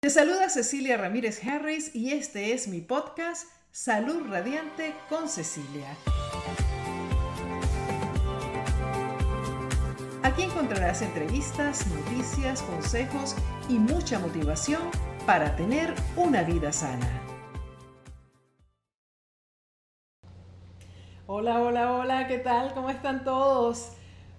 Te saluda Cecilia Ramírez Harris y este es mi podcast Salud Radiante con Cecilia. Aquí encontrarás entrevistas, noticias, consejos y mucha motivación para tener una vida sana. Hola, hola, hola, ¿qué tal? ¿Cómo están todos?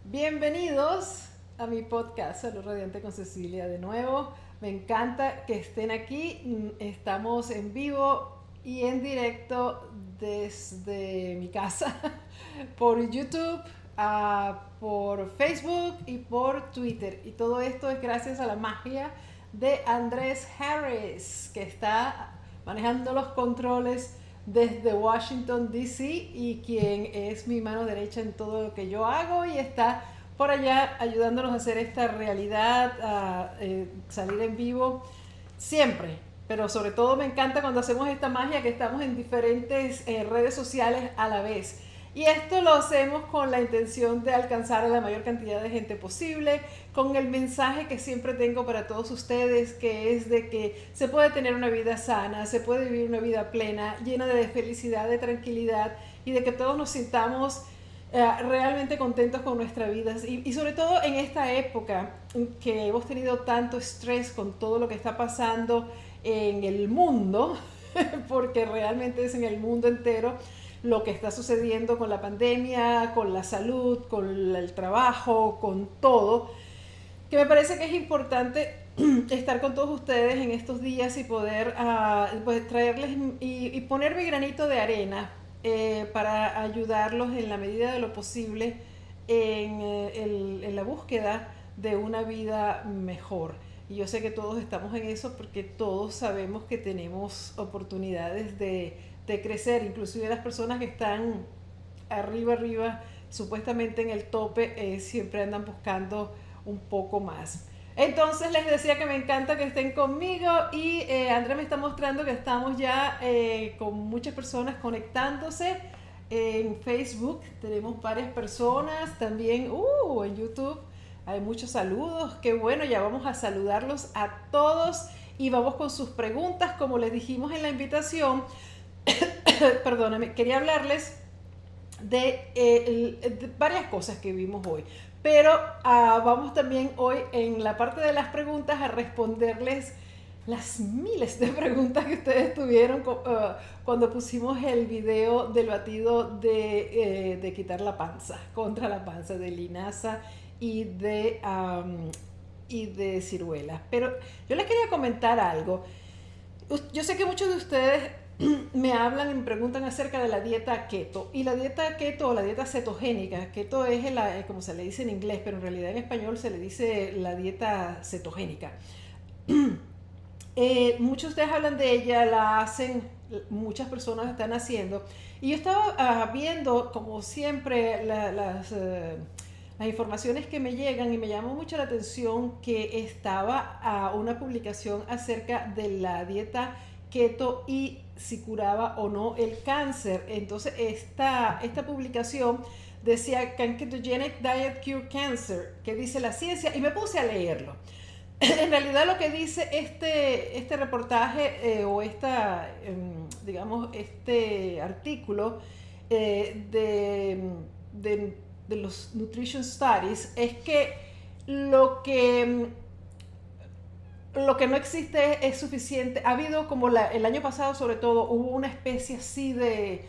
Bienvenidos a mi podcast Salud Radiante con Cecilia de nuevo. Me encanta que estén aquí. Estamos en vivo y en directo desde mi casa por YouTube, ah, por Facebook y por Twitter. Y todo esto es gracias a la magia de Andrés Harris, que está manejando los controles desde Washington, D.C. y quien es mi mano derecha en todo lo que yo hago y está por allá ayudándonos a hacer esta realidad, a eh, salir en vivo siempre. Pero sobre todo me encanta cuando hacemos esta magia que estamos en diferentes eh, redes sociales a la vez. Y esto lo hacemos con la intención de alcanzar a la mayor cantidad de gente posible, con el mensaje que siempre tengo para todos ustedes, que es de que se puede tener una vida sana, se puede vivir una vida plena, llena de felicidad, de tranquilidad y de que todos nos sintamos realmente contentos con nuestra vida. Y, y, sobre todo en esta época que hemos tenido tanto estrés con todo lo que está pasando en el mundo, porque realmente es en el mundo entero lo que está sucediendo con la pandemia, con la salud, con el trabajo, con todo, que me parece que es importante estar con todos ustedes en estos días y poder uh, pues, traerles y, y poner mi granito de arena eh, para ayudarlos en la medida de lo posible en, eh, en, la búsqueda de una vida mejor. Y yo sé que todos estamos en eso porque todos sabemos que tenemos oportunidades de, de crecer, inclusive las personas que están arriba, arriba, supuestamente en el tope, eh, siempre andan buscando un poco más. Entonces les decía que me encanta que estén conmigo y eh, me está mostrando que estamos ya eh, con muchas personas conectándose en Facebook. Tenemos varias personas también uh, en YouTube. Hay muchos saludos. Qué bueno, ya vamos a saludarlos a todos y vamos con sus preguntas. Como les dijimos en la invitación, perdóname, quería hablarles de, eh, de varias cosas que vimos hoy. Pero uh, vamos también hoy en la parte de las preguntas a responderles las miles de preguntas que ustedes tuvieron uh, cuando pusimos el video del batido de, eh, de, quitar la panza, contra la panza de linaza y de, um, y de ciruelas. Pero yo les quería comentar algo. Yo sé que muchos de ustedes me hablan y me preguntan acerca de la dieta keto. Y la dieta keto o la dieta cetogénica, keto es la, como se le dice en inglés, pero en realidad en español se le dice la dieta cetogénica. Eh, muchos de ustedes hablan de ella, la hacen, muchas personas están haciendo. Y yo estaba uh, viendo, como siempre, la, las, uh, las, informaciones que me llegan y me llamó mucho la atención que estaba uh, una publicación acerca de la dieta keto y si curaba o no el cáncer. Entonces, esta, esta publicación decía, Can Ketogenic Diet Cure Cancer? ¿Qué dice la ciencia? Y me puse a leerlo. en realidad lo que dice este, este reportaje eh, o esta, em, digamos, este artículo eh, de, de, de los Nutrition Studies es que lo que lo que no existe es suficiente. Ha habido como el año pasado sobre todo, hubo una especie así de,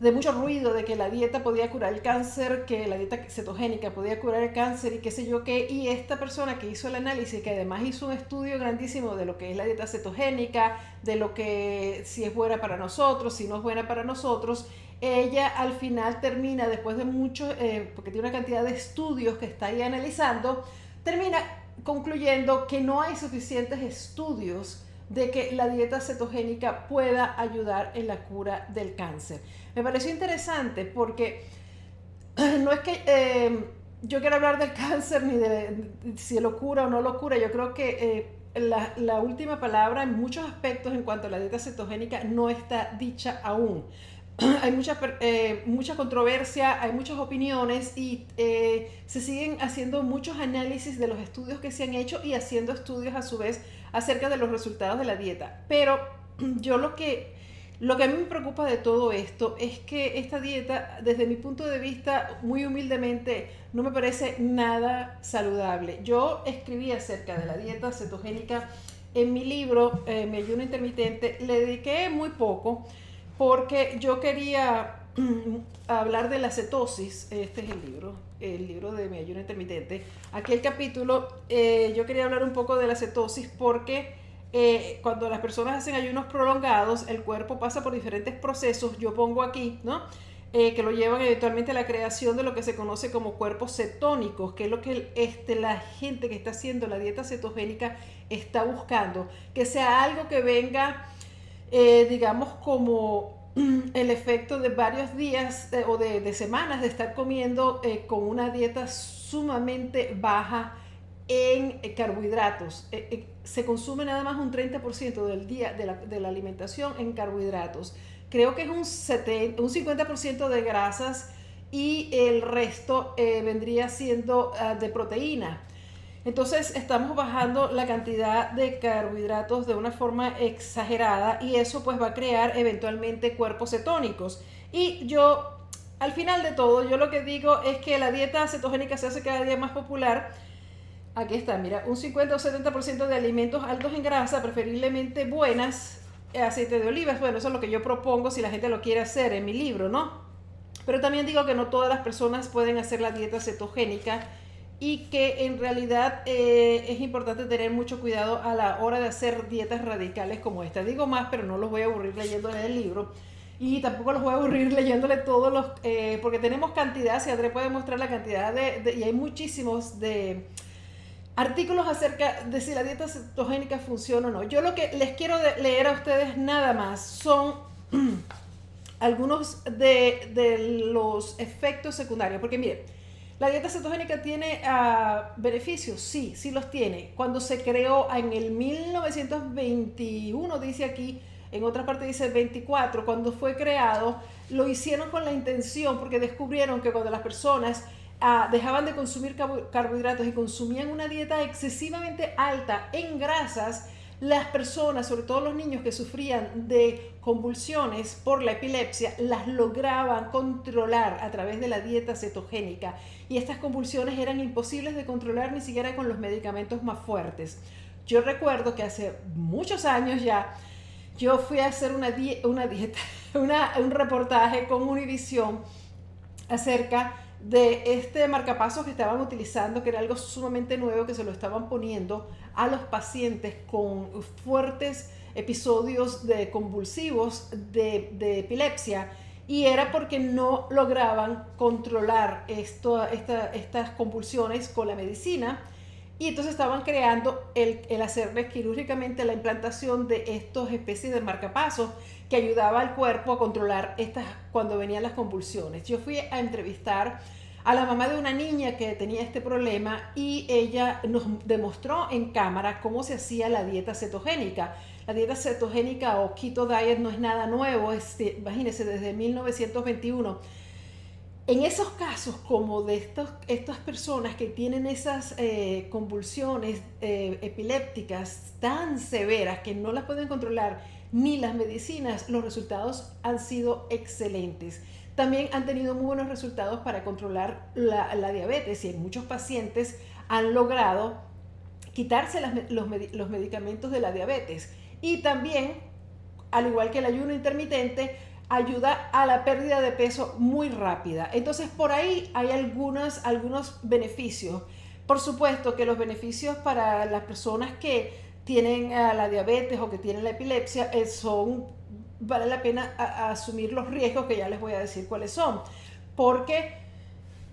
de mucho ruido de que la dieta podía curar el cáncer, que la dieta cetogénica podía curar el cáncer y qué sé yo qué. Y esta persona que hizo el análisis, que además hizo un estudio grandísimo de lo que es la dieta cetogénica, de lo que si es buena para nosotros, si no es buena para nosotros, ella al final termina, después de mucho, eh, porque tiene una cantidad de estudios que está ahí analizando, termina concluyendo que no hay suficientes estudios de que la dieta cetogénica pueda ayudar en la cura del cáncer. Me pareció interesante porque no es que eh, yo quiero hablar del cáncer ni de, si lo cura o no lo cura, yo creo que eh, la, la, última palabra en muchos aspectos en cuanto a la dieta cetogénica no está dicha aún. Hay mucha, eh, mucha controversia, hay muchas opiniones y eh, se siguen haciendo muchos análisis de los estudios que se han hecho y haciendo estudios a su vez acerca de los resultados de la dieta. Pero yo lo que, lo que a mí me preocupa de todo esto es que esta dieta, desde mi punto de vista, muy humildemente, no me parece nada saludable. Yo escribí acerca de la dieta cetogénica en mi libro, eh, Mi ayuno intermitente, le dediqué muy poco porque yo quería hablar de la cetosis, este es el libro, el libro de mi ayuno intermitente. Aquí el capítulo, eh, yo quería hablar un poco de la cetosis porque eh, cuando las personas hacen ayunos prolongados, el cuerpo pasa por diferentes procesos, yo pongo aquí, ¿no? Eh, que lo llevan eventualmente a la creación de lo que se conoce como cuerpos cetónicos, que es lo que este, la gente que está haciendo la dieta cetogénica está buscando, que sea algo que venga, digamos, como el efecto de varios días o de, semanas de estar comiendo eh, con una dieta sumamente baja en eh, carbohidratos. Eh, se consume nada más un 30% del día de la, alimentación en carbohidratos. Creo que es un, un 50% de grasas y el resto vendría siendo ah, de proteína. Entonces estamos bajando la cantidad de carbohidratos de una forma exagerada y eso pues va a crear eventualmente cuerpos cetónicos. Y yo, al final de todo, yo lo que digo es que la dieta cetogénica se hace cada día más popular. Aquí está, mira, un 50 o 70% de alimentos altos en grasa, preferiblemente buenas, aceite de olivas. Bueno, eso es lo que yo propongo si la gente lo quiere hacer en mi libro, ¿no? Pero también digo que no todas las personas pueden hacer la dieta cetogénica y que en realidad eh, es importante tener mucho cuidado a la hora de hacer dietas radicales como esta. Digo más, pero no los voy a aburrir leyéndole el libro. Y tampoco los voy a aburrir leyéndole todos los, eh, porque tenemos cantidad, si André puede mostrar la cantidad de, y hay muchísimos de artículos acerca de si la dieta cetogénica funciona o no. Yo lo que les quiero leer a ustedes nada más son algunos de, de los efectos secundarios, porque miren, ¿La dieta cetogénica tiene ah, beneficios? Sí, sí los tiene. Cuando se creó en el 1921, dice aquí, en otra parte dice 24, cuando fue creado, lo hicieron con la intención porque descubrieron que cuando las personas ah, dejaban de consumir carbohidratos y consumían una dieta excesivamente alta en grasas, las personas, sobre todo los niños que sufrían de convulsiones por la epilepsia, las lograban controlar a través de la dieta cetogénica y estas convulsiones eran imposibles de controlar ni siquiera con los medicamentos más fuertes. Yo recuerdo que hace muchos años ya yo fui a hacer una, una dieta, un reportaje con Univision acerca de este marcapasos que estaban utilizando, que era algo sumamente nuevo, que se lo estaban poniendo a los pacientes con fuertes episodios de convulsivos de, epilepsia y era porque no lograban controlar estas convulsiones con la medicina y entonces estaban creando el, el quirúrgicamente la implantación de estos especies de marcapasos que ayudaba al cuerpo a controlar estas cuando venían las convulsiones. Yo fui a entrevistar a la mamá de una niña que tenía este problema y ella nos demostró en cámara cómo se hacía la dieta cetogénica. La dieta cetogénica o keto diet no es nada nuevo, este, imagínense, desde 1921. En esos casos, como de estos, estas personas que tienen esas eh, convulsiones eh, epilépticas tan severas que no las pueden controlar ni las medicinas, los resultados han sido excelentes. También han tenido muy buenos resultados para controlar la, diabetes y en muchos pacientes han logrado quitarse los, los medicamentos de la diabetes. Y también, al igual que el ayuno intermitente, ayuda a la pérdida de peso muy rápida. Entonces, por ahí hay algunos, algunos beneficios. Por supuesto que los beneficios para las personas que tienen la diabetes o que tienen la epilepsia, eh, son, vale la pena asumir los riesgos que ya les voy a decir cuáles son, porque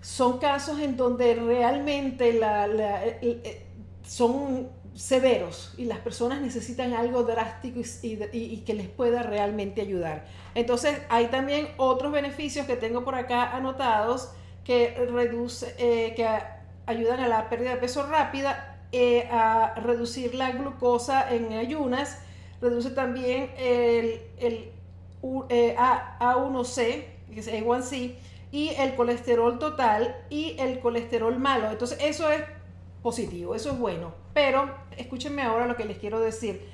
son casos en donde realmente la, eh, son severos y las personas necesitan algo drástico y, que les pueda realmente ayudar. Entonces hay también otros beneficios que tengo por acá anotados que reduce, eh, que ayudan a la pérdida de peso rápida eh, a reducir la glucosa en ayunas, reduce también el, el eh, A1C, que es A1C, y el colesterol total y el colesterol malo. Entonces eso es positivo, eso es bueno. Pero escúchenme ahora lo que les quiero decir.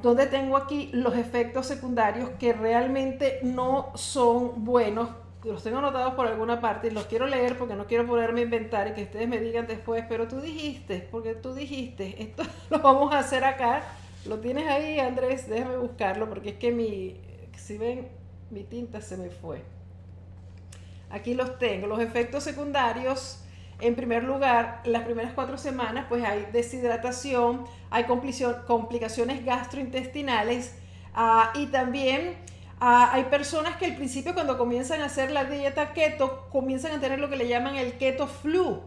Donde tengo aquí los efectos secundarios que realmente no son buenos. Los tengo anotados por alguna parte y los quiero leer porque no quiero ponerme a inventar y que ustedes me digan después, pero tú dijiste, porque tú dijiste, esto lo vamos a hacer acá. Lo tienes ahí, Andrés, déjame buscarlo porque es que mi, si ven, mi tinta se me fue. Aquí los tengo, los efectos secundarios en primer lugar, las primeras cuatro semanas, pues hay deshidratación, hay complicaciones gastrointestinales ah, y también ah, hay personas que al principio cuando comienzan a hacer la dieta keto, comienzan a tener lo que le llaman el keto flu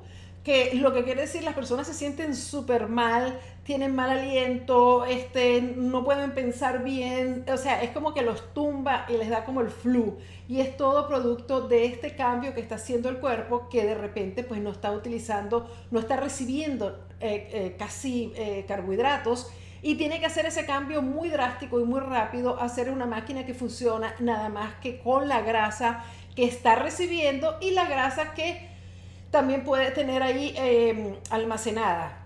que lo que quiere decir las personas se sienten súper mal, tienen mal aliento, este, no pueden pensar bien, o sea, es como que los tumba y les da como el flu. Y es todo producto de este cambio que está haciendo el cuerpo que de repente pues no está utilizando, no está recibiendo eh, eh, casi eh, carbohidratos y tiene que hacer ese cambio muy drástico y muy rápido, hacer una máquina que funciona nada más que con la grasa que está recibiendo y la grasa que también puede tener ahí almacenada.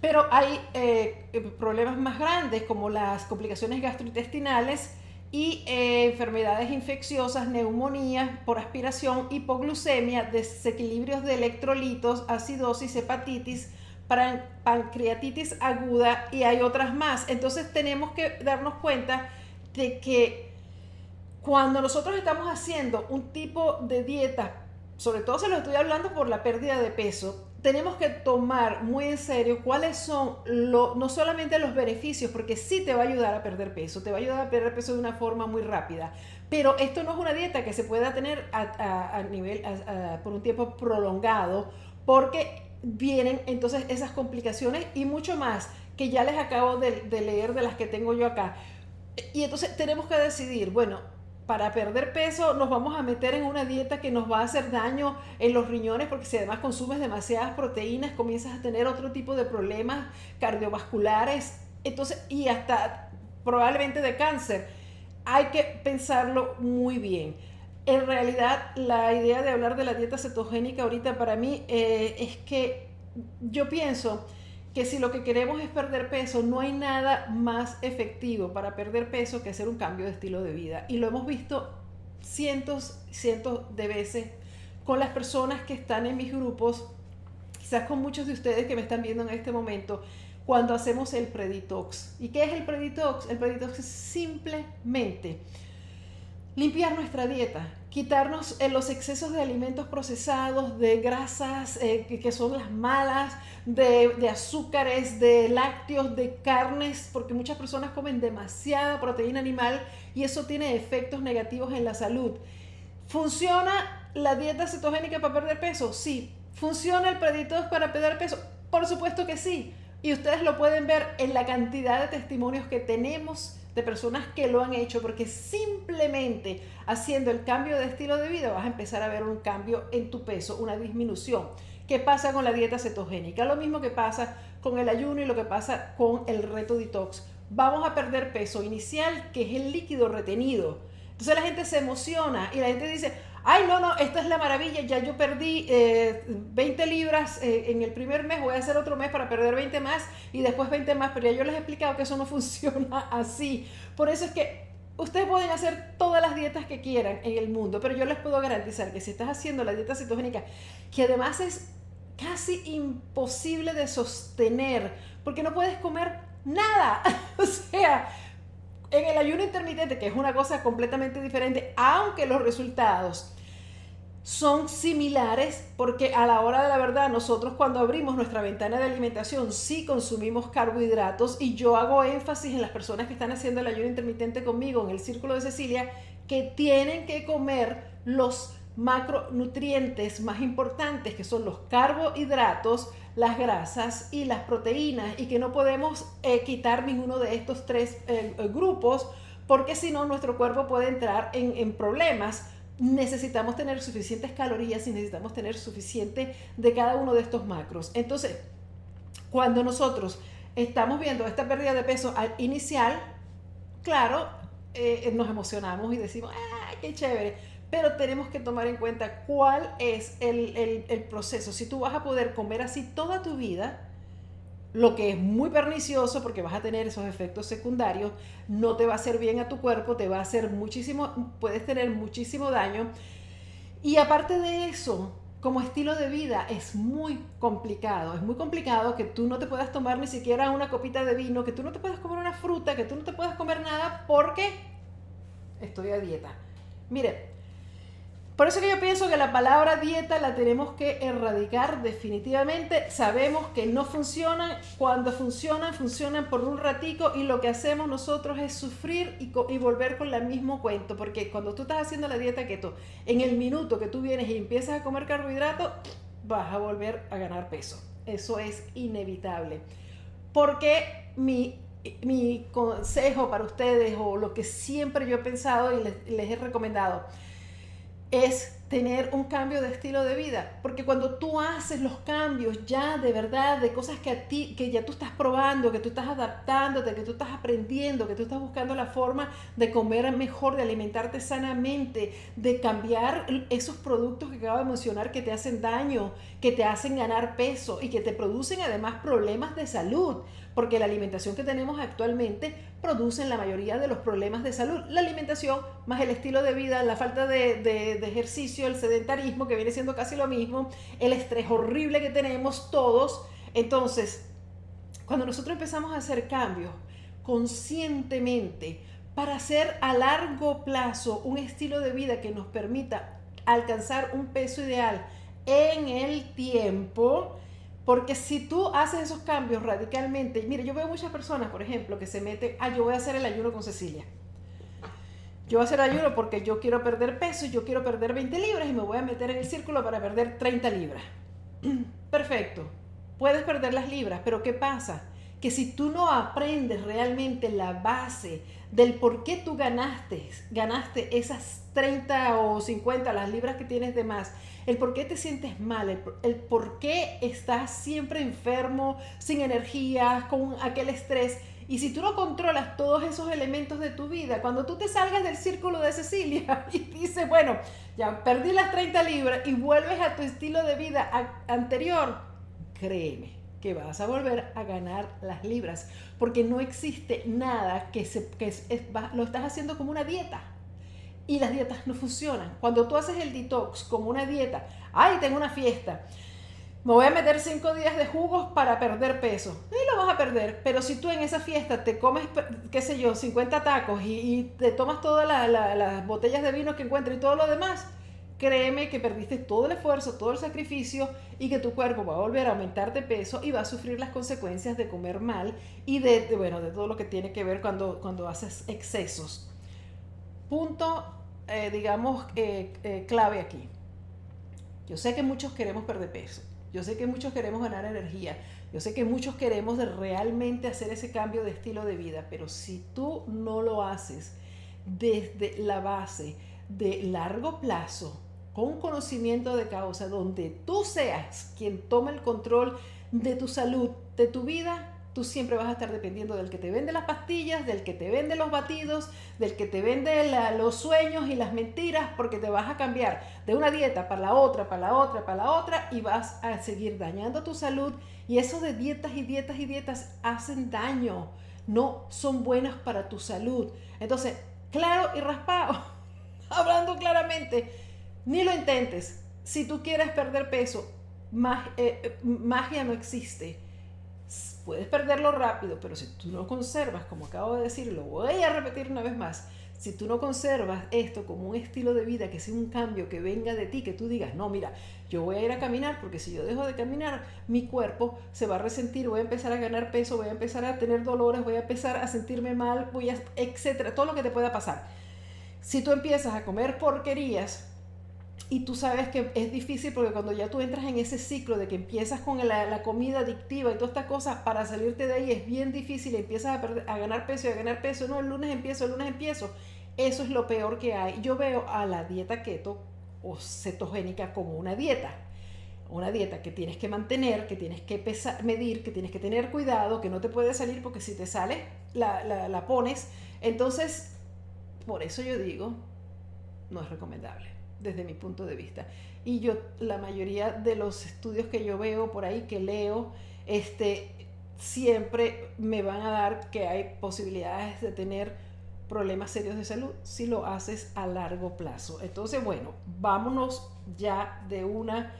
Pero hay eh, problemas más grandes como las complicaciones gastrointestinales y eh, enfermedades infecciosas, neumonías por aspiración, hipoglucemia, desequilibrios de electrolitos, acidosis, hepatitis, pancreatitis aguda y hay otras más. Entonces tenemos que darnos cuenta de que cuando nosotros estamos haciendo un tipo de dieta sobre todo se lo estoy hablando por la pérdida de peso, tenemos que tomar muy en serio cuáles son no solamente los beneficios, porque sí te va a ayudar a perder peso, te va a ayudar a perder peso de una forma muy rápida, pero esto no es una dieta que se pueda tener a, nivel por un tiempo prolongado, porque vienen entonces esas complicaciones y mucho más que ya les acabo de leer de las que tengo yo acá. Y entonces tenemos que decidir, bueno, para perder peso nos vamos a meter en una dieta que nos va a hacer daño en los riñones porque si además consumes demasiadas proteínas comienzas a tener otro tipo de problemas cardiovasculares. Entonces y hasta probablemente de cáncer. Hay que pensarlo muy bien. En realidad la idea de hablar de la dieta cetogénica ahorita para mí eh, es que yo pienso que si lo que queremos es perder peso, no hay nada más efectivo para perder peso que hacer un cambio de estilo de vida. Y lo hemos visto cientos, cientos de veces con las personas que están en mis grupos, quizás con muchos de ustedes que me están viendo en este momento, cuando hacemos el preditox. ¿Y qué es el preditox? El preditox es simplemente limpiar nuestra dieta, quitarnos eh, los excesos de alimentos procesados, de grasas eh, que, son las malas, de, azúcares, de lácteos, de carnes, porque muchas personas comen demasiada proteína animal y eso tiene efectos negativos en la salud. ¿Funciona la dieta cetogénica para perder peso? Sí. ¿Funciona el Preditox para perder peso? Por supuesto que sí. Y ustedes lo pueden ver en la cantidad de testimonios que tenemos de personas que lo han hecho, porque simplemente haciendo el cambio de estilo de vida vas a empezar a ver un cambio en tu peso, una disminución. ¿Qué pasa con la dieta cetogénica? Lo mismo que pasa con el ayuno y lo que pasa con el reto detox. Vamos a perder peso inicial, que es el líquido retenido. Entonces la gente se emociona y la gente dice, ay, no, no, esta es la maravilla, ya yo perdí 20 eh, libras eh, en el primer mes, voy a hacer otro mes para perder 20 más y después 20 más, pero ya yo les he explicado que eso no funciona así. Por eso es que ustedes pueden hacer todas las dietas que quieran en el mundo, pero yo les puedo garantizar que si estás haciendo la dieta cetogénica, que además es casi imposible de sostener, porque no puedes comer nada, o sea en el ayuno intermitente, que es una cosa completamente diferente, aunque los resultados son similares, porque a la hora de la verdad nosotros cuando abrimos nuestra ventana de alimentación sí consumimos carbohidratos y yo hago énfasis en las personas que están haciendo el ayuno intermitente conmigo en el círculo de Cecilia, que tienen que comer los macronutrientes más importantes, que son los carbohidratos, las grasas y las proteínas, y que no podemos eh, quitar ninguno de estos tres eh, eh, grupos, porque si no, nuestro cuerpo puede entrar en, en problemas necesitamos tener suficientes calorías y necesitamos tener suficiente de cada uno de estos macros. Entonces, cuando nosotros estamos viendo esta pérdida de peso al inicial, claro, nos emocionamos y decimos, ¡ay, qué chévere! pero tenemos que tomar en cuenta cuál es el, el proceso. Si tú vas a poder comer así toda tu vida, lo que es muy pernicioso porque vas a tener esos efectos secundarios, no te va a hacer bien a tu cuerpo, te va a hacer muchísimo, puedes tener muchísimo daño. Y aparte de eso, como estilo de vida es muy complicado, es muy complicado que tú no te puedas tomar ni siquiera una copita de vino, que tú no te puedas comer una fruta, que tú no te puedas comer nada porque estoy a dieta. Mire, por eso que yo pienso que la palabra dieta la tenemos que erradicar definitivamente. Sabemos que no funcionan. Cuando funcionan, funcionan por un ratico y lo que hacemos nosotros es sufrir y, volver con el mismo cuento. Porque cuando tú estás haciendo la dieta keto, en el minuto que tú vienes y empiezas a comer carbohidratos, vas a volver a ganar peso. Eso es inevitable. Porque mi mi consejo para ustedes o lo que siempre yo he pensado y les he recomendado es tener un cambio de estilo de vida, porque cuando tú haces los cambios ya de verdad de cosas que a ti que ya tú estás probando, que tú estás adaptándote, que tú estás aprendiendo, que tú estás buscando la forma de comer mejor, de alimentarte sanamente, de cambiar esos productos que acabo de mencionar que te hacen daño, que te hacen ganar peso y que te producen además problemas de salud, porque la alimentación que tenemos actualmente produce la mayoría de los problemas de salud. La alimentación más el estilo de vida, la falta de, de, ejercicio, el sedentarismo, que viene siendo casi lo mismo, el estrés horrible que tenemos todos. Entonces, cuando nosotros empezamos a hacer cambios conscientemente para hacer a largo plazo un estilo de vida que nos permita alcanzar un peso ideal en el tiempo, porque si tú haces esos cambios radicalmente, mire, yo veo muchas personas, por ejemplo, que se meten, ah, yo voy a hacer el ayuno con Cecilia. Yo voy a hacer ayuno porque yo quiero perder peso y yo quiero perder 20 libras y me voy a meter en el círculo para perder 30 libras. Perfecto. Puedes perder las libras, pero ¿qué pasa? Que si tú no aprendes realmente la base del por qué tú ganaste, ganaste esas 30 o 50 las libras que tienes de más, el por qué te sientes mal, el, por qué estás siempre enfermo, sin energía, con aquel estrés. Y si tú no controlas todos esos elementos de tu vida, cuando tú te salgas del círculo de Cecilia y dices, bueno, ya perdí las 30 libras y vuelves a tu estilo de vida anterior, créeme que vas a volver a ganar las libras, porque no existe nada que, se, que lo estás haciendo como una dieta y las dietas no funcionan. Cuando tú haces el detox como una dieta, ay, tengo una fiesta, me voy a meter cinco días de jugos para perder peso. Y lo vas a perder. Pero si tú en esa fiesta te comes, qué sé yo, 50 tacos y, te tomas todas las botellas de vino que encuentres y todo lo demás, créeme que perdiste todo el esfuerzo, todo el sacrificio y que tu cuerpo va a volver a aumentar de peso y va a sufrir las consecuencias de comer mal y de, bueno, de todo lo que tiene que ver cuando, cuando haces excesos. Punto eh, digamos, eh, eh, clave aquí. Yo sé que muchos queremos perder peso, yo sé que muchos queremos ganar energía, yo sé que muchos queremos realmente hacer ese cambio de estilo de vida, pero si tú no lo haces desde la base de largo plazo, con conocimiento de causa, donde tú seas quien tome el control de tu salud, de tu vida, tú siempre vas a estar dependiendo del que te vende las pastillas, del que te vende los batidos, del que te vende los sueños y las mentiras, porque te vas a cambiar de una dieta para la otra, para la otra, para la otra, y vas a seguir dañando tu salud. Y eso de dietas y dietas y dietas hacen daño, no son buenas para tu salud. Entonces, claro y raspado, hablando claramente, ni lo intentes. Si tú quieres perder peso, eh, eh, magia no existe puedes perderlo rápido, pero si tú no conservas, como acabo de decir, lo voy a repetir una vez más, si tú no conservas esto como un estilo de vida, que sea un cambio que venga de ti, que tú digas, no, mira, yo voy a ir a caminar porque si yo dejo de caminar, mi cuerpo se va a resentir, voy a empezar a ganar peso, voy a empezar a tener dolores, voy a empezar a sentirme mal, voy a, etcétera, todo lo que te pueda pasar. Si tú empiezas a comer porquerías, y tú sabes que es difícil porque cuando ya tú entras en ese ciclo de que empiezas con la, comida adictiva y todas estas cosas, para salirte de ahí es bien difícil empiezas a, perder, a ganar peso y a ganar peso. No, el lunes empiezo, el lunes empiezo. Eso es lo peor que hay. Yo veo a la dieta keto o cetogénica como una dieta. Una dieta que tienes que mantener, que tienes que pesar, medir, que tienes que tener cuidado, que no te puede salir porque si te sale, la, la pones. Entonces, por eso yo digo, no es recomendable. Desde mi punto de vista. Y yo, la mayoría de los estudios que yo veo por ahí, que leo, este, siempre me van a dar que hay posibilidades de tener problemas serios de salud si lo haces a largo plazo. Entonces, bueno, vámonos ya de una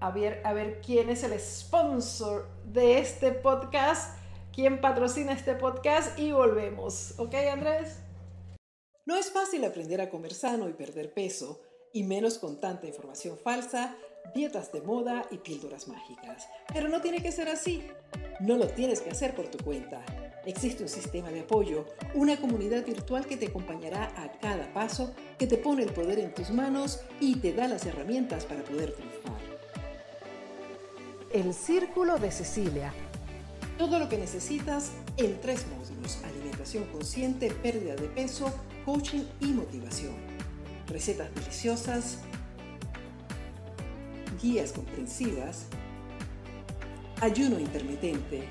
a ver, a ver quién es el sponsor de este podcast, quién patrocina este podcast y volvemos. ¿Ok, Andrés? No es fácil aprender a comer sano y perder peso, y menos con tanta información falsa, dietas de moda y píldoras mágicas. Pero no tiene que ser así. No lo tienes que hacer por tu cuenta. Existe un sistema de apoyo, una comunidad virtual que te acompañará a cada paso, que te pone el poder en tus manos y te da las herramientas para poder triunfar. El Círculo de Cecilia. Todo lo que necesitas en tres módulos. Alimentación consciente, pérdida de peso, coaching y motivación. Recetas deliciosas, guías comprensivas, ayuno intermitente,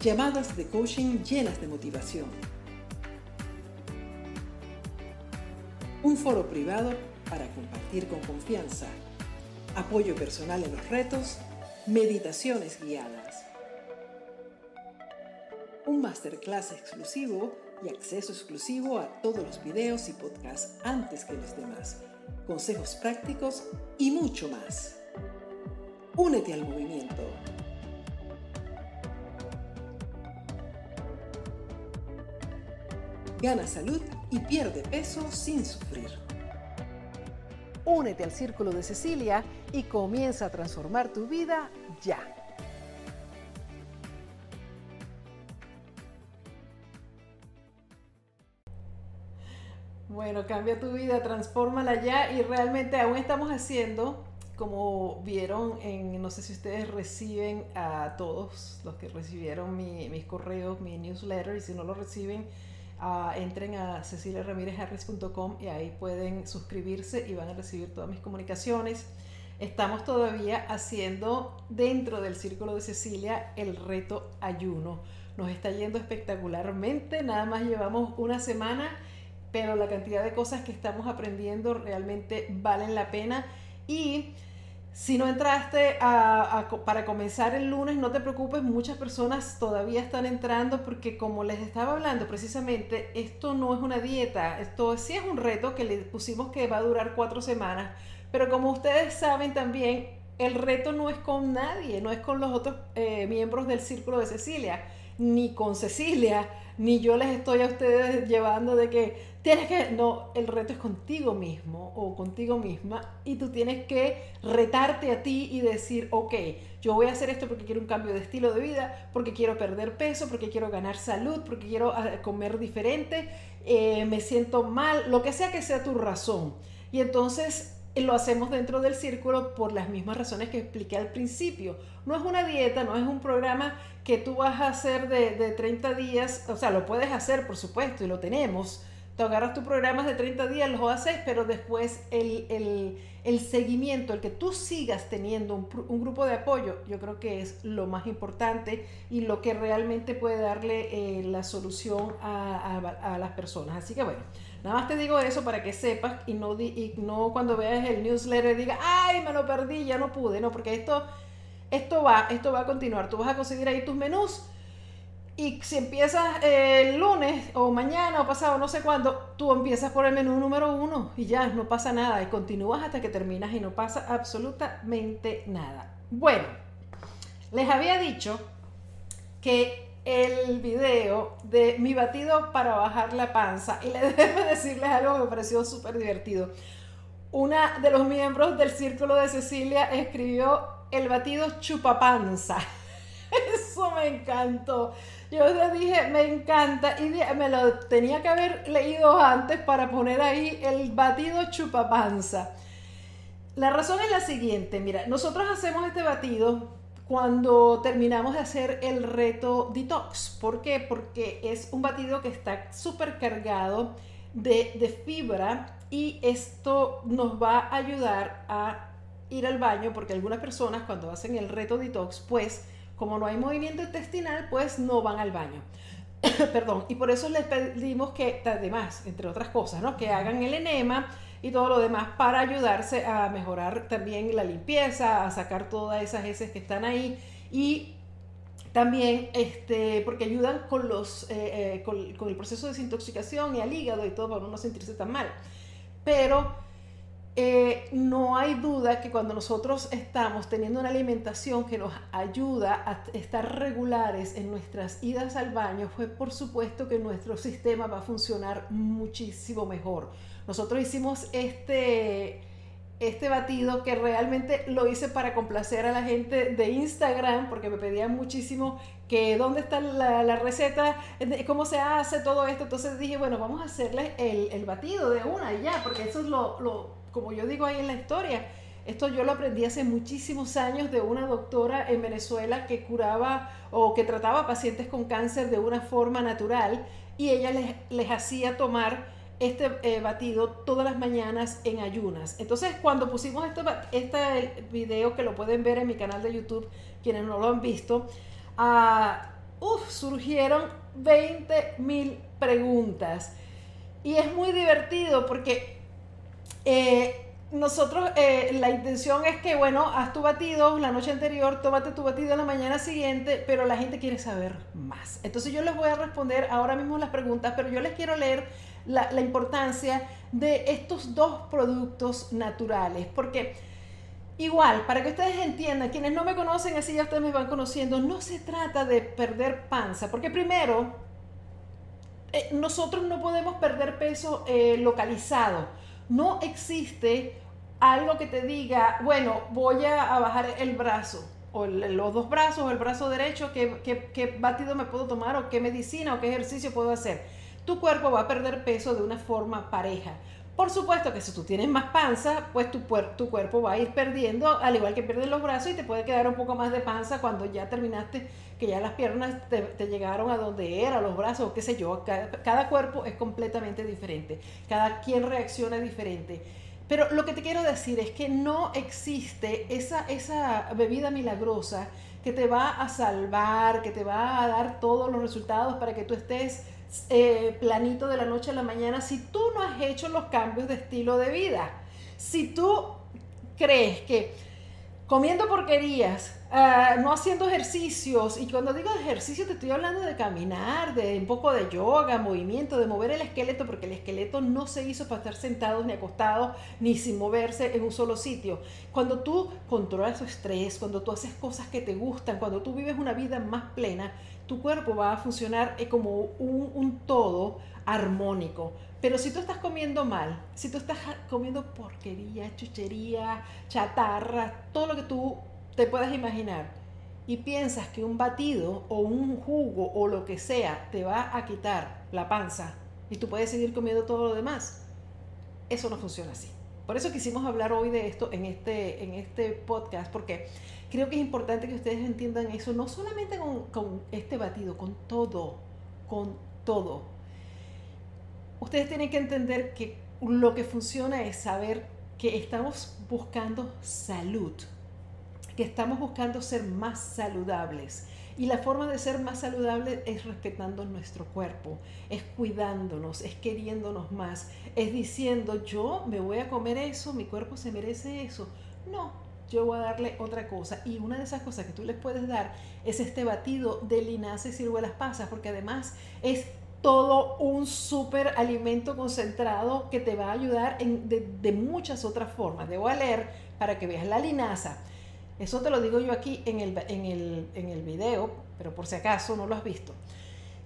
llamadas de coaching llenas de motivación, un foro privado para compartir con confianza, apoyo personal en los retos, meditaciones guiadas, un masterclass exclusivo y acceso exclusivo a todos los videos y podcasts antes que los demás, consejos prácticos y mucho más. Únete al movimiento. Gana salud y pierde peso sin sufrir. Únete al Círculo de Cecilia y comienza a transformar tu vida ya. Bueno, cambia tu vida, transfórmala ya y realmente aún estamos haciendo, como vieron, en, no sé si ustedes reciben a todos los que recibieron mis correos, mi newsletter, y si no lo reciben, entren a ceciliaramirezharris.com y ahí pueden suscribirse y van a recibir todas mis comunicaciones. Estamos todavía haciendo dentro del Círculo de Cecilia el reto ayuno. Nos está yendo espectacularmente, nada más llevamos una semana, pero la cantidad de cosas que estamos aprendiendo realmente valen la pena y si no entraste para comenzar el lunes, no te preocupes, muchas personas todavía están entrando porque como les estaba hablando precisamente, esto no es una dieta, esto sí es un reto que le pusimos que va a durar cuatro semanas, pero como ustedes saben también, el reto no es con nadie, no es con los otros eh, miembros del Círculo de Cecilia, ni con Cecilia, ni yo les estoy a ustedes llevando de que tienes que, no, el reto es contigo mismo o contigo misma y tú tienes que retarte a ti y decir, ok, yo voy a hacer esto porque quiero un cambio de estilo de vida, porque quiero perder peso, porque quiero ganar salud, porque quiero ah, comer diferente, eh, me siento mal, lo que sea que sea tu razón. Y entonces lo hacemos dentro del círculo por las mismas razones que expliqué al principio. No es una dieta, no es un programa que tú vas a hacer de, de 30 días, o sea, lo puedes hacer, por supuesto, y lo tenemos, Tú agarras tus programas de 30 días, los haces, pero después el, seguimiento, el que tú sigas teniendo un, grupo de apoyo, yo creo que es lo más importante y lo que realmente puede darle eh, la solución a, las personas. Así que bueno, nada más te digo eso para que sepas y no, y no cuando veas el newsletter diga, ay, me lo perdí, ya no pude, no, porque esto, esto, va, esto va a continuar. Tú vas a conseguir ahí tus menús y si empiezas el lunes o mañana o pasado, no sé cuándo, tú empiezas por el menú número uno y ya no pasa nada y continúas hasta que terminas y no pasa absolutamente nada. Bueno, les había dicho que el video de mi batido para bajar la panza y les debo decirles algo que me pareció súper divertido. Una de los miembros del Círculo de Cecilia escribió el batido chupapanza. Eso me encantó. Yo le dije, me encanta, y me lo tenía que haber leído antes para poner ahí el batido chupapanza. La razón es la siguiente, mira, nosotros hacemos este batido cuando terminamos de hacer el reto detox. ¿Por qué? Porque es un batido que está súper cargado de, de fibra y esto nos va a ayudar a ir al baño porque algunas personas cuando hacen el reto detox pues como no hay movimiento intestinal, pues no van al baño. Perdón, y por eso les pedimos que, además, entre otras cosas, ¿no? que hagan el enema y todo lo demás para ayudarse a mejorar también la limpieza, a sacar todas esas heces que están ahí y también este, porque ayudan con, los, eh, eh, con, el proceso de desintoxicación y al hígado y todo para no sentirse tan mal. Pero eh, no hay duda que cuando nosotros estamos teniendo una alimentación que nos ayuda a estar regulares en nuestras idas al baño, fue por supuesto que nuestro sistema va a funcionar muchísimo mejor. Nosotros hicimos este, este batido que realmente lo hice para complacer a la gente de Instagram porque me pedían muchísimo que dónde está la, receta, cómo se hace todo esto. Entonces dije, bueno, vamos a hacerle el, el batido de una y ya, porque eso es lo, lo como yo digo ahí en la historia, esto yo lo aprendí hace muchísimos años de una doctora en Venezuela que curaba o que trataba pacientes con cáncer de una forma natural y ella les, hacía tomar este eh, batido todas las mañanas en ayunas. Entonces, cuando pusimos este, este video, que lo pueden ver en mi canal de YouTube, quienes no lo han visto, uh, surgieron 20 mil preguntas. Y es muy divertido porque eh, nosotros, eh, la intención es que, bueno, haz tu batido la noche anterior, tómate tu batido la mañana siguiente, pero la gente quiere saber más. Entonces yo les voy a responder ahora mismo las preguntas, pero yo les quiero leer la, importancia de estos dos productos naturales, porque igual, para que ustedes entiendan, quienes no me conocen, así ya ustedes me van conociendo, no se trata de perder panza, porque primero, eh, nosotros no podemos perder peso localizado. No existe algo que te diga, bueno, voy a, bajar el brazo, o los dos brazos, o el brazo derecho, ¿qué, ¿qué, batido me puedo tomar, o qué medicina, o qué ejercicio puedo hacer. Tu cuerpo va a perder peso de una forma pareja. Por supuesto que si tú tienes más panza, pues tu, tu cuerpo va a ir perdiendo, al igual que pierdes los brazos y te puede quedar un poco más de panza cuando ya terminaste, que ya las piernas te, llegaron a donde era, los brazos, qué sé yo. Cada, cuerpo es completamente diferente, cada quien reacciona diferente. Pero lo que te quiero decir es que no existe esa, esa bebida milagrosa que te va a salvar, que te va a dar todos los resultados para que tú estés eh, planito de la noche a la mañana si tú no has hecho los cambios de estilo de vida. Si tú crees que comiendo porquerías, ah, no haciendo ejercicios, y cuando digo ejercicio te estoy hablando de caminar, de un poco de yoga, movimiento, de mover el esqueleto, porque el esqueleto no se hizo para estar sentados ni acostados, ni sin moverse en un solo sitio. Cuando tú controlas tu estrés, cuando tú haces cosas que te gustan, cuando tú vives una vida más plena, tu cuerpo va a funcionar eh, como un, todo armónico. Pero si tú estás comiendo mal, si tú estás comiendo porquería, chuchería, chatarra, todo lo que tú te puedas imaginar, y piensas que un batido o un jugo o lo que sea te va a quitar la panza y tú puedes seguir comiendo todo lo demás, eso no funciona así. Por eso quisimos hablar hoy de esto en este, en este podcast, porque creo que es importante que ustedes entiendan eso, no solamente con, este batido, con todo, con todo. Ustedes tienen que entender que lo que funciona es saber que estamos buscando salud, que estamos buscando ser más saludables. Y la forma de ser más saludable es respetando nuestro cuerpo, es cuidándonos, es queriéndonos más, es diciendo yo me voy a comer eso, mi cuerpo se merece eso. No, yo voy a darle otra cosa. Y una de esas cosas que tú les puedes dar es este batido de linaza y ciruelas pasas, porque además es todo un súper alimento concentrado que te va a ayudar en, de, muchas otras formas. Debo leer para que veas la linaza. Eso te lo digo yo aquí en el, en el, en el video, pero por si acaso no lo has visto.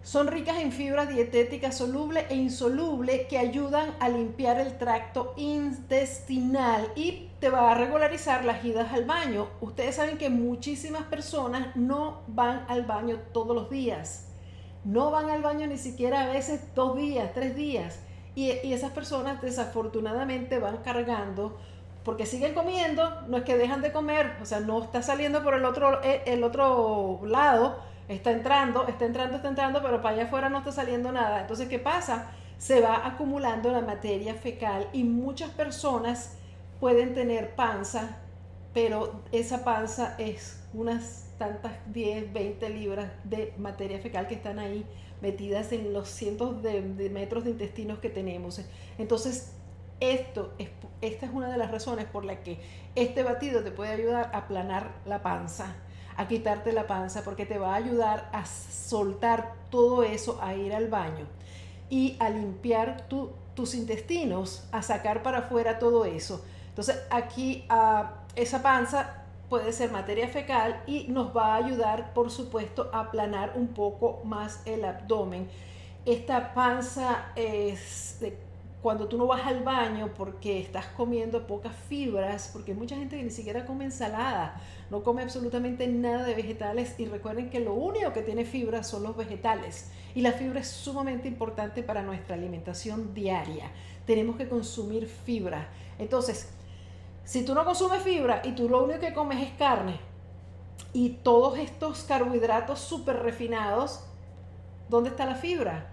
Son ricas en fibras dietéticas solubles e insolubles que ayudan a limpiar el tracto intestinal y te va a regularizar las idas al baño. Ustedes saben que muchísimas personas no van al baño todos los días. No van al baño ni siquiera a veces dos días, tres días. Y, esas personas desafortunadamente van cargando porque siguen comiendo, no es que dejan de comer, o sea, no está saliendo por el otro, eh, el otro lado está entrando, está entrando, está entrando, pero para allá afuera no está saliendo nada. Entonces, ¿qué pasa? Se va acumulando la materia fecal y muchas personas pueden tener panza, pero esa panza es unas tantas 10, 20 libras de materia fecal que están ahí metidas en los cientos de, metros de intestinos que tenemos. Entonces, esto es, esta es una de las razones por la que este batido te puede ayudar a aplanar la panza, a quitarte la panza, porque te va a ayudar a soltar todo eso, a ir al baño y a limpiar tus intestinos, a sacar para afuera todo eso. Entonces, aquí a esa panza puede ser materia fecal y nos va a ayudar, por supuesto, a aplanar un poco más el abdomen. Esta panza es cuando tú no vas al baño porque estás comiendo pocas fibras, porque hay mucha gente que ni siquiera come ensalada, no come absolutamente nada de vegetales y recuerden que lo único que tiene fibra son los vegetales y la fibra es sumamente importante para nuestra alimentación diaria. Tenemos que consumir fibra. Entonces, si tú no consumes fibra y tú lo único que comes es carne y todos estos carbohidratos súper refinados, ¿dónde está la fibra?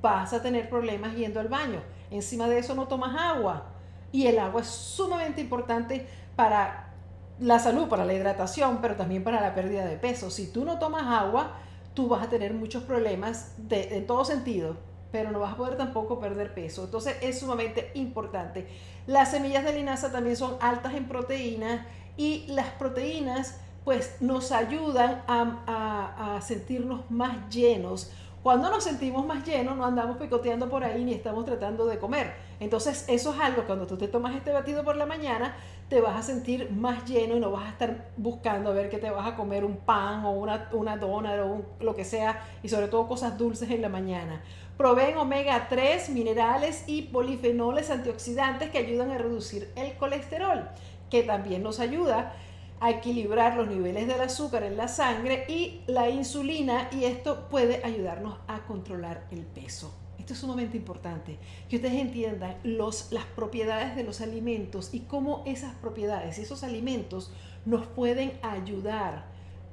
Vas a tener problemas yendo al baño. Encima de eso no tomas agua. Y el agua es sumamente importante para la salud, para la hidratación, pero también para la pérdida de peso. Si tú no tomas agua, tú vas a tener muchos problemas de, en todo sentido pero no vas a poder tampoco perder peso. Entonces es sumamente importante. Las semillas de linaza también son altas en proteínas y las proteínas pues nos ayudan a, a sentirnos más llenos cuando nos sentimos más llenos, no andamos picoteando por ahí ni estamos tratando de comer. Entonces, eso es algo, cuando tú te tomas este batido por la mañana, te vas a sentir más lleno y no vas a estar buscando a ver que te vas a comer un pan o una, una dona o lo que sea, y sobre todo cosas dulces en la mañana. Proveen omega 3, minerales y polifenoles antioxidantes que ayudan a reducir el colesterol, que también nos ayuda a equilibrar los niveles del azúcar en la sangre y la insulina y esto puede ayudarnos a controlar el peso. Esto es sumamente importante, que ustedes entiendan los, las propiedades de los alimentos y cómo esas propiedades y esos alimentos nos pueden ayudar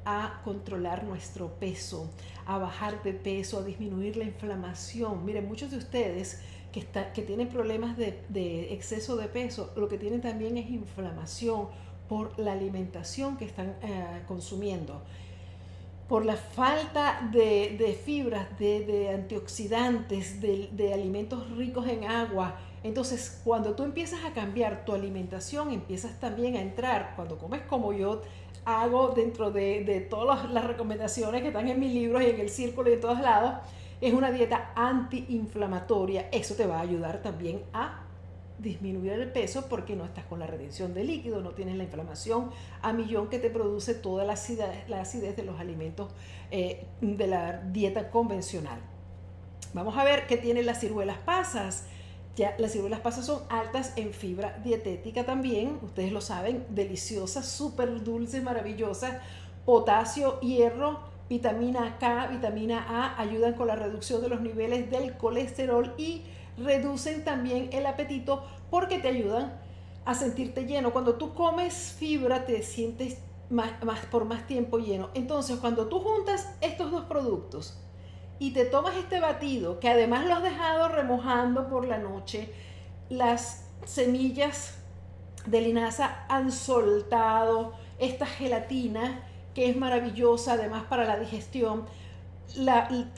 a controlar nuestro peso, a bajar de peso, a disminuir la inflamación. Miren, muchos de ustedes que, que tienen problemas de, de exceso de peso, lo que tienen también es inflamación por la alimentación que están eh, consumiendo, por la falta de, fibras, de, antioxidantes, de, alimentos ricos en agua. Entonces, cuando tú empiezas a cambiar tu alimentación, empiezas también a entrar, cuando comes como yo hago dentro de, todas las recomendaciones que están en mis libros y en el círculo y en todos lados, es una dieta antiinflamatoria. Eso te va a ayudar también a disminuir el peso porque no estás con la retención de líquido, no tienes la inflamación a millón que te produce toda la acidez, la acidez de los alimentos eh, de la dieta convencional. Vamos a ver qué tienen las ciruelas pasas. Ya, las ciruelas pasas son altas en fibra dietética también, ustedes lo saben, deliciosas, súper dulces, maravillosas, potasio, hierro, vitamina K, vitamina A, ayudan con la reducción de los niveles del colesterol y reducen también el apetito porque te ayudan a sentirte lleno. Cuando tú comes fibra te sientes más, por más tiempo lleno. Entonces, cuando tú juntas estos dos productos y te tomas este batido, que además lo has dejado remojando por la noche, las semillas de linaza han soltado esta gelatina que es maravillosa además para la digestión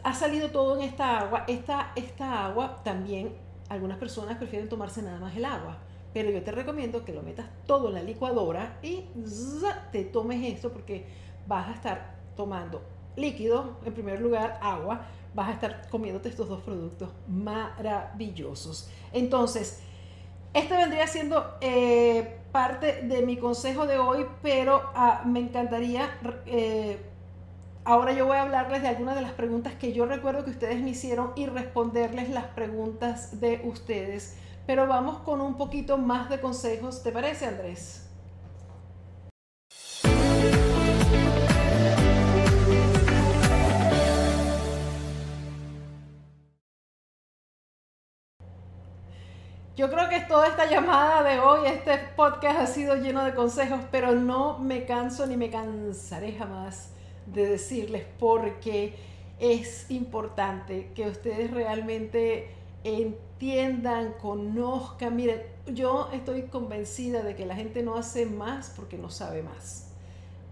ha salido todo en esta agua. Esta, esta agua también, algunas personas prefieren tomarse nada más el agua. Pero yo te recomiendo que lo metas todo en la licuadora y te tomes esto porque vas a estar tomando líquido, en primer lugar agua, vas a estar comiéndote estos dos productos maravillosos. Entonces, este vendría siendo eh, parte de mi consejo de hoy, pero ah, me encantaría eh, Ahora yo voy a hablarles de algunas de las preguntas que yo recuerdo que ustedes me hicieron y responderles las preguntas de ustedes. Pero vamos con un poquito más de consejos. ¿Te parece, Andrés? Yo creo que toda esta llamada de hoy, este podcast ha sido lleno de consejos, pero no me canso ni me cansaré jamás de decirles porque es importante que ustedes realmente entiendan, conozcan. Miren, yo estoy convencida de que la gente no hace más porque no sabe más.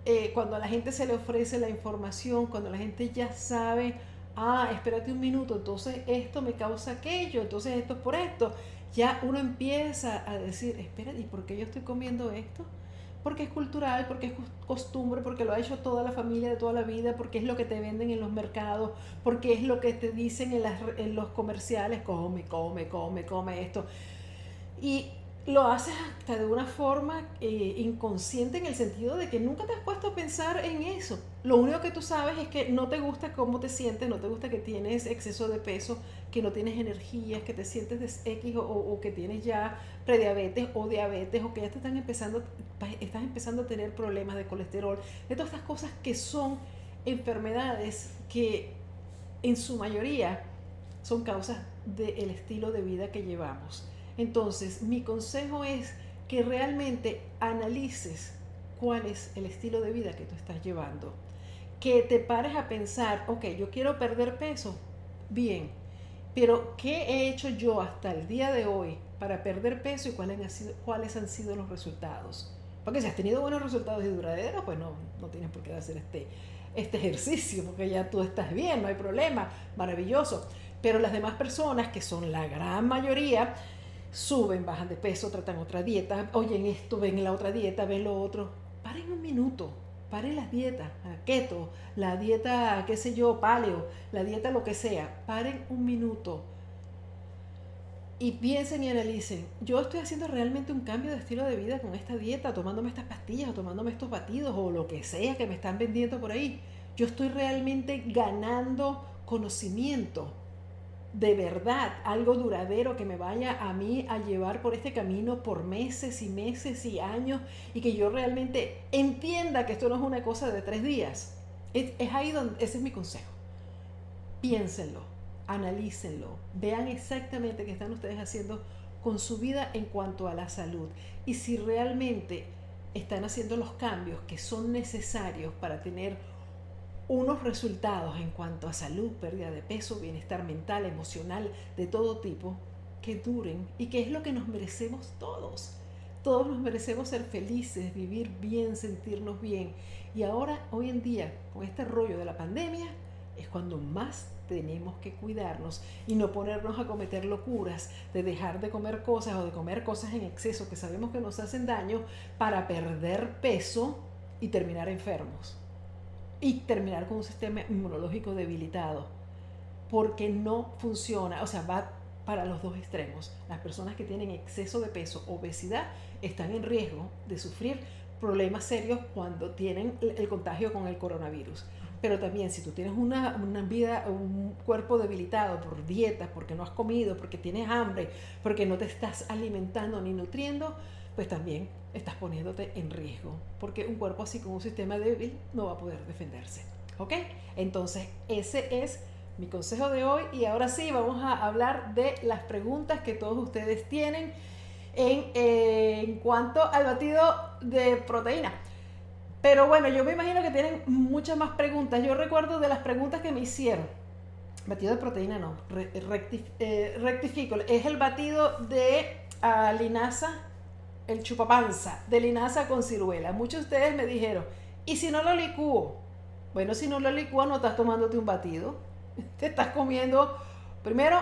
eh, cuando a la gente se le ofrece la información, cuando la gente ya sabe, ah, espérate un minuto, entonces esto me causa aquello, entonces esto es por esto, ya uno empieza a decir, espera, ¿y por qué yo estoy comiendo esto? Porque es cultural, porque es costumbre, porque lo ha hecho toda la familia de toda la vida, porque es lo que te venden en los mercados, porque es lo que te dicen en, las, en los comerciales, come, come, come, come esto. Y lo haces hasta de una forma eh, inconsciente en el sentido de que nunca te has puesto a pensar en eso. Lo único que tú sabes es que no te gusta cómo te sientes, no te gusta que tienes exceso de peso, que no tienes energías, que te sientes de X o, que tienes ya prediabetes o diabetes o que ya te están empezando, estás empezando a tener problemas de colesterol, de todas estas cosas que son enfermedades que en su mayoría son causas del estilo de vida que llevamos. Entonces, mi consejo es que realmente analices cuál es el estilo de vida que tú estás llevando. Que te pares a pensar, ok, yo quiero perder peso, bien, pero ¿qué he hecho yo hasta el día de hoy para perder peso y cuáles han sido, cuáles han sido los resultados? Porque si has tenido buenos resultados y duraderos, pues no, no tienes por qué hacer este, este ejercicio, porque ya tú estás bien, no hay problema, maravilloso. Pero las demás personas, que son la gran mayoría, suben, bajan de peso, tratan otra dieta, oyen esto, ven la otra dieta, ven lo otro. Paren un minuto, paren las dietas, keto, la dieta, qué sé yo, paleo, la dieta lo que sea, paren un minuto y piensen y analicen, yo estoy haciendo realmente un cambio de estilo de vida con esta dieta, tomándome estas pastillas o tomándome estos batidos o lo que sea que me están vendiendo por ahí. Yo estoy realmente ganando conocimiento de verdad algo duradero que me vaya a mí a llevar por este camino por meses y meses y años y que yo realmente entienda que esto no es una cosa de tres días. Es, ahí donde, ese es mi consejo. Piénsenlo, analícenlo, vean exactamente qué están ustedes haciendo con su vida en cuanto a la salud y si realmente están haciendo los cambios que son necesarios para tener unos resultados en cuanto a salud, pérdida de peso, bienestar mental, emocional, de todo tipo, que duren y que es lo que nos merecemos todos. Todos nos merecemos ser felices, vivir bien, sentirnos bien. Y ahora, hoy en día, con este rollo de la pandemia, es cuando más tenemos que cuidarnos y no ponernos a cometer locuras de dejar de comer cosas o de comer cosas en exceso que sabemos que nos hacen daño para perder peso y terminar enfermos y terminar con un sistema inmunológico debilitado, porque no funciona, o sea, va para los dos extremos. Las personas que tienen exceso de peso, obesidad, están en riesgo de sufrir problemas serios cuando tienen el contagio con el coronavirus. Pero también si tú tienes una, una vida, un cuerpo debilitado por dietas, porque no has comido, porque tienes hambre, porque no te estás alimentando ni nutriendo, pues también estás poniéndote en riesgo, porque un cuerpo así con un sistema débil no va a poder defenderse. ¿Ok? Entonces, ese es mi consejo de hoy y ahora sí vamos a hablar de las preguntas que todos ustedes tienen en, cuanto al batido de proteína. Pero bueno, yo me imagino que tienen muchas más preguntas. Yo recuerdo de las preguntas que me hicieron. Batido de proteína no, eh, rectifico. Es el batido de uh, linaza el chupapanza de linaza con ciruela. Muchos de ustedes me dijeron, ¿y si no lo licúo? Bueno, si no lo licúo no estás tomándote un batido. Te estás comiendo, primero,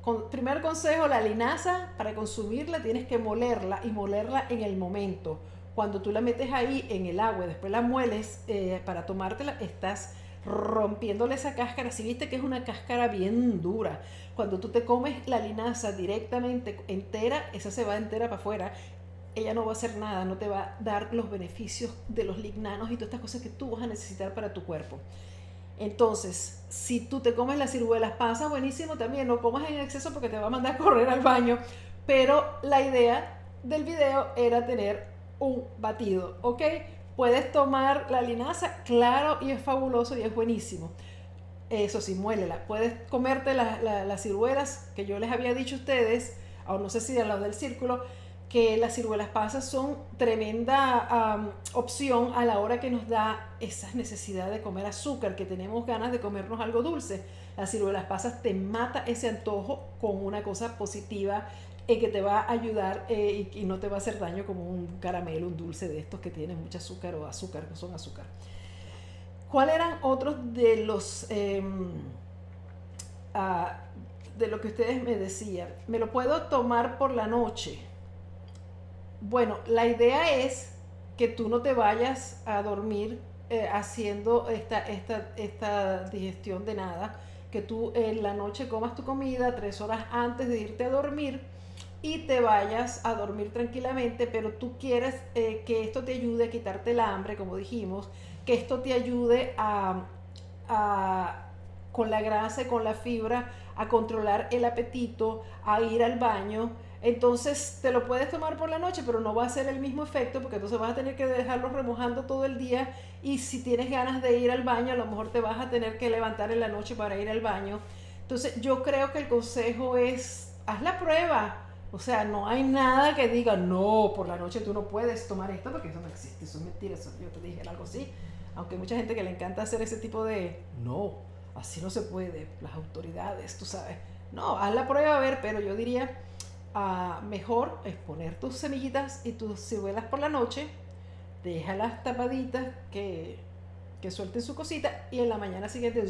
con, primer consejo, la linaza, para consumirla tienes que molerla y molerla en el momento. Cuando tú la metes ahí en el agua después la mueles eh, para tomártela, estás rompiéndole esa cáscara. Si viste que es una cáscara bien dura, cuando tú te comes la linaza directamente entera, esa se va entera para afuera ella no va a hacer nada, no te va a dar los beneficios de los lignanos y todas estas cosas que tú vas a necesitar para tu cuerpo. Entonces, si tú te comes las ciruelas, pasa buenísimo también, no comas en exceso porque te va a mandar a correr al baño, pero la idea del video era tener un batido, ¿ok? Puedes tomar la linaza, claro, y es fabuloso y es buenísimo. Eso sí, muélela. Puedes comerte las ciruelas que yo les había dicho a ustedes, o no sé si al lado del círculo, que las ciruelas pasas son tremenda opción a la hora que nos da esa necesidad de comer azúcar, que tenemos ganas de comernos algo dulce. Las ciruelas pasas te mata ese antojo con una cosa positiva y que te va a ayudar y, y, no te va a hacer daño como un caramelo, un dulce de estos que tienen mucho azúcar o azúcar, que son azúcar. ¿Cuáles eran otros de los... Em, ah, de lo que ustedes me decían? ¿Me lo puedo tomar por la noche? Bueno, la idea es que tú no te vayas a dormir eh, haciendo esta, esta, esta digestión de nada, que tú en la noche comas tu comida tres horas antes de irte a dormir y te vayas a dormir tranquilamente, pero tú quieres eh, que esto te ayude a quitarte el hambre, como dijimos, que esto te ayude a, con la grasa y con la fibra a controlar el apetito, a ir al baño. Entonces te lo puedes tomar por la noche, pero no va a ser el mismo efecto porque entonces vas a tener que dejarlo remojando todo el día y si tienes ganas de ir al baño, a lo mejor te vas a tener que levantar en la noche para ir al baño. Entonces yo creo que el consejo es, haz la prueba. O sea, no hay nada que diga, no, por la noche tú no puedes tomar esto porque eso no existe, eso es mentira, yo te dije algo así. Aunque hay mucha gente que le encanta hacer ese tipo de, no, así no se puede, las autoridades, tú sabes. No, haz la prueba a ver, pero yo diría, ah, mejor es poner tus semillitas y tus ciruelas por la noche, déjalas tapaditas que, que suelten su cosita y en la mañana siguiente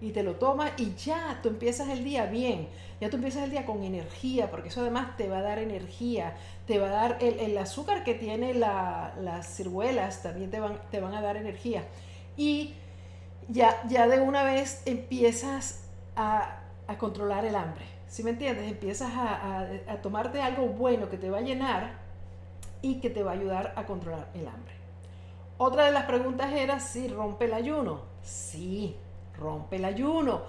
y te lo tomas y ya tú empiezas el día bien, ya tú empiezas el día con energía, porque eso además te va a dar energía, te va a dar el, azúcar que tiene las ciruelas, también te van, te van a dar energía. Y ya, ya de una vez empiezas a, controlar el hambre, ¿sí me entiendes? Empiezas a, a tomarte algo bueno que te va a llenar y que te va a ayudar a controlar el hambre. Otra de las preguntas era si rompe el ayuno. Sí, rompe el ayuno.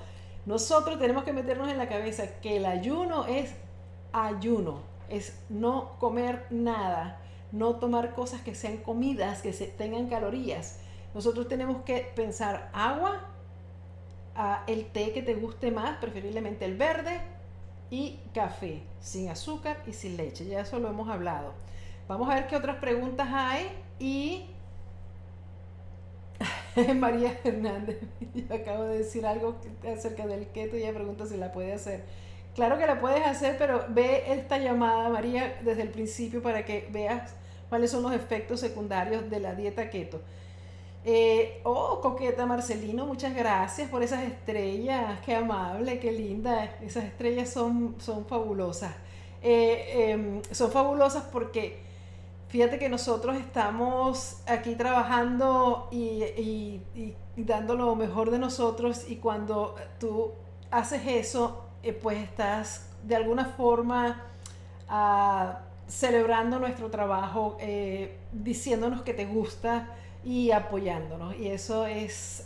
Nosotros tenemos que meternos en la cabeza que el ayuno es ayuno, es no comer nada, no tomar cosas que sean comidas, que se, tengan calorías. Nosotros tenemos que pensar agua, el té que te guste más, preferiblemente el verde, y café, sin azúcar y sin leche. Ya eso lo hemos hablado. Vamos a ver qué otras preguntas hay y María Hernández, yo acabo de decir algo acerca del keto y ella pregunta si la puede hacer. Claro que la puedes hacer, pero ve esta llamada, María, desde el principio para que veas cuáles son los efectos secundarios de la dieta keto. Eh, oh, coqueta Marcelino, muchas gracias por esas estrellas, qué amable, qué linda. Esas estrellas son, son fabulosas. Eh, em, son fabulosas porque Fíjate que nosotros estamos aquí trabajando y, dando lo mejor de nosotros y cuando tú haces eso, eh, pues estás de alguna forma ah, celebrando nuestro trabajo, diciéndonos que te gusta y apoyándonos. Y eso es,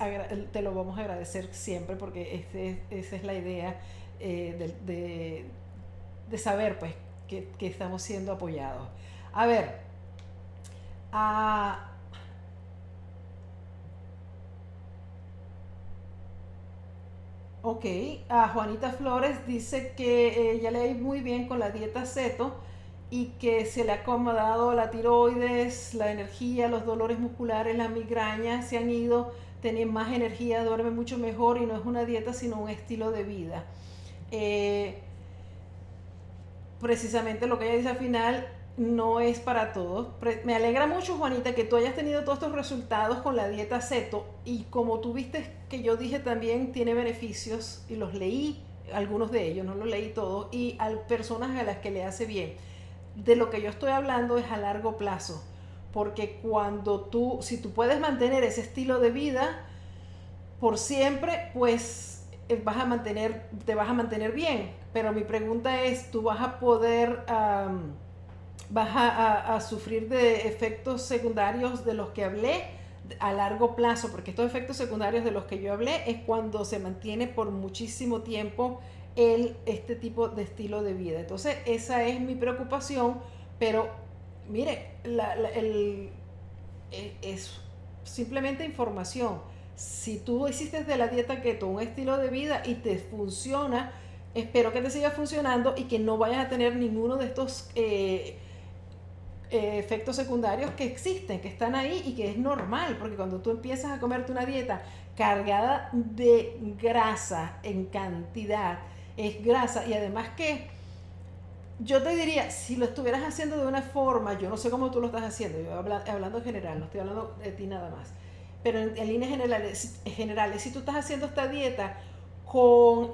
te lo vamos a agradecer siempre porque este, esa es la idea eh, de, saber pues que, que estamos siendo apoyados. A ver, a Ok, a Juanita Flores dice que ella le ha muy bien con la dieta ceto y que se le ha acomodado la tiroides, la energía, los dolores musculares, la migraña, se han ido, tiene más energía, duerme mucho mejor y no es una dieta sino un estilo de vida. Eh, precisamente lo que ella dice al final, no es para todos. Me alegra mucho, Juanita, que tú hayas tenido todos estos resultados con la dieta ceto y como tú viste que yo dije también tiene beneficios y los leí, algunos de ellos, no los leí todos, y a personas a las que le hace bien. De lo que yo estoy hablando es a largo plazo, porque cuando tú, si tú puedes mantener ese estilo de vida por siempre, pues eh, vas a mantener, te vas a mantener bien. Pero mi pregunta es, ¿tú vas a poder vas a, sufrir de efectos secundarios de los que hablé a largo plazo, porque estos efectos secundarios de los que yo hablé es cuando se mantiene por muchísimo tiempo el, este tipo de estilo de vida. Entonces, esa es mi preocupación, pero mire, e, es simplemente información. Si tú hiciste de la dieta keto un estilo de vida y te funciona, espero que te siga funcionando y que no vayas a tener ninguno de estos... Eh, eh, efectos secundarios que existen, que están ahí y que es normal, porque cuando tú empiezas a comerte una dieta cargada de grasa en cantidad, es grasa. Y además que yo te diría, si lo estuvieras haciendo de una forma, yo no sé cómo tú lo estás haciendo, yo hablando en general, no estoy hablando de ti nada más, pero en, líneas generales, generales, si tú estás haciendo esta dieta con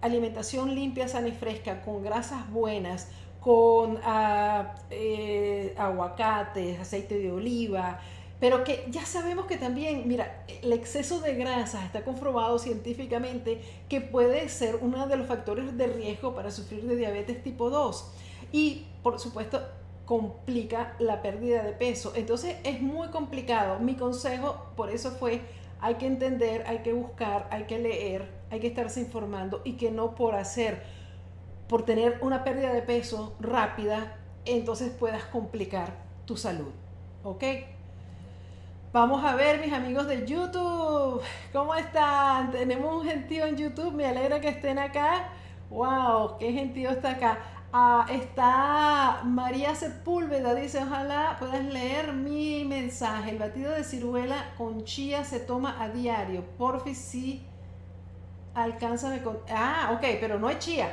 alimentación limpia, sana y fresca, con grasas buenas, con ah, eh, aguacates, aceite de oliva, pero que ya sabemos que también, mira, el exceso de grasas está comprobado científicamente que puede ser uno de los factores de riesgo para sufrir de diabetes tipo 2. Y, por supuesto, complica la pérdida de peso. Entonces es muy complicado. Mi consejo por eso fue, hay que entender, hay que buscar, hay que leer, hay que estarse informando y que no por hacer, por tener una pérdida de peso rápida, entonces puedas complicar tu salud. ¿Ok? Vamos a ver, mis amigos de YouTube, ¿cómo están? Tenemos un gentío en YouTube, me alegra que estén acá. ¡Wow! ¡Qué gentío está acá! Ah, está María Sepúlveda, dice, ojalá puedas leer mi mensaje. El batido de ciruela con chía se toma a diario. Porfi, sí, alcánzame con... Ah, ok, pero no es chía.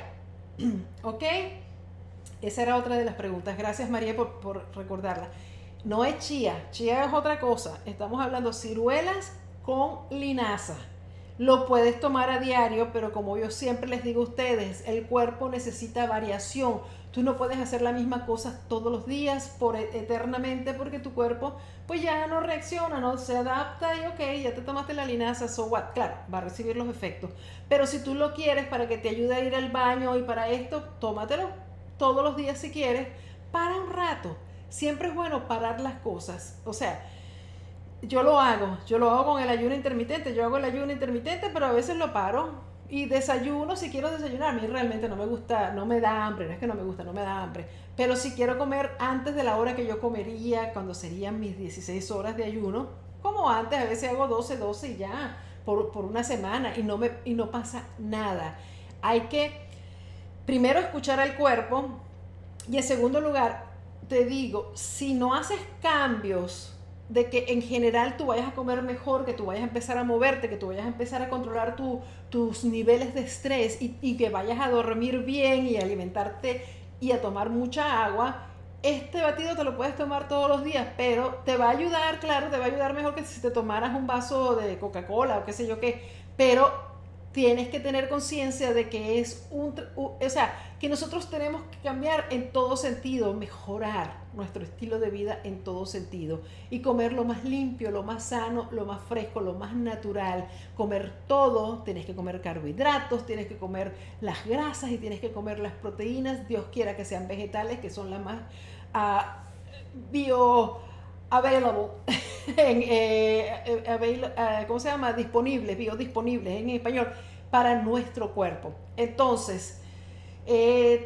¿Ok? Esa era otra de las preguntas. Gracias María por, por recordarla. No es chía, chía es otra cosa. Estamos hablando ciruelas con linaza. Lo puedes tomar a diario, pero como yo siempre les digo a ustedes, el cuerpo necesita variación. Tú no puedes hacer la misma cosa todos los días por e-, eternamente porque tu cuerpo pues ya no reacciona, no se adapta y ok, ya te tomaste la linaza, so what? Claro, va a recibir los efectos. Pero si tú lo quieres para que te ayude a ir al baño y para esto, tómatelo todos los días si quieres, para un rato siempre es bueno parar las cosas. O sea, yo lo hago, yo lo hago con el ayuno intermitente, yo hago el ayuno intermitente, pero a veces lo paro y desayuno si quiero desayunar. A mí realmente no me gusta, no me da hambre, no es que no me gusta, no me da hambre. Pero si quiero comer antes de la hora que yo comería, cuando serían mis 16 horas de ayuno, como antes, a veces hago 12, 12 y ya, por, por una semana y no, me, y no pasa nada. Hay que primero escuchar al cuerpo y en segundo lugar te digo, si no haces cambios de que en general tú vayas a comer mejor, que tú vayas a empezar a moverte, que tú vayas a empezar a controlar tus niveles de estrés y, que vayas a dormir bien y a alimentarte y a tomar mucha agua, este batido te lo puedes tomar todos los días, pero te va a ayudar, claro, te va a ayudar mejor que si te tomaras un vaso de Coca-Cola o qué sé yo qué, pero tienes que tener conciencia de que es un, o sea, que nosotros tenemos que cambiar en todo sentido, mejorar nuestro estilo de vida en todo sentido. Y comer lo más limpio, lo más sano, lo más fresco, lo más natural, comer todo, tienes que comer carbohidratos, tienes que comer las grasas y tienes que comer las proteínas, Dios quiera que sean vegetales, que son las más uh, bio available, en, eh, eh, eh, ¿cómo se llama? Disponible, biodisponible en español, para nuestro cuerpo. Entonces,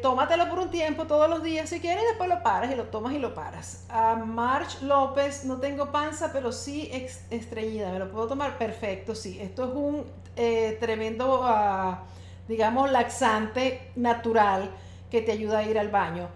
tómatelo por un tiempo, todos los días si quieres, después lo paras y lo tomas y lo paras. A March López, no tengo panza, pero sí estreñida, ¿me lo puedo tomar? Perfecto, sí. Esto es un tremendo, ah, digamos, laxante natural que te ayuda a ir al baño.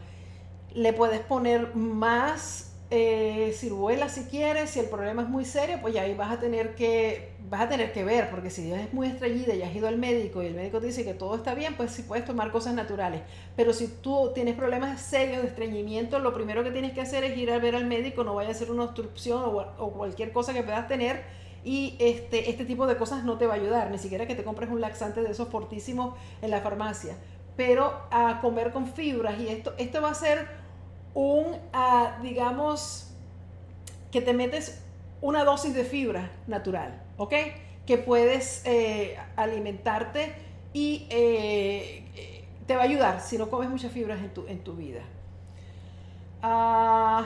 Le puedes poner más eh, ciruela si quieres, si el problema es muy serio, pues ya ahí vas a tener que vas a tener que ver, porque si es muy estrellida y has ido al médico y el médico te dice que todo está bien, pues sí puedes tomar cosas naturales. Pero si tú tienes problemas serios de estreñimiento, lo primero que tienes que hacer es ir a ver al médico, no vaya a ser una obstrucción o, cualquier cosa que puedas tener. Y este, este tipo de cosas no te va a ayudar, ni siquiera que te compres un laxante de esos fortísimos en la farmacia. Pero a comer con fibras y esto, esto va a ser un, ah, digamos, que te metes una dosis de fibra natural, ¿ok? Que puedes eh, alimentarte y eh, te va a ayudar si no comes muchas fibras en tu, en tu vida. Ah,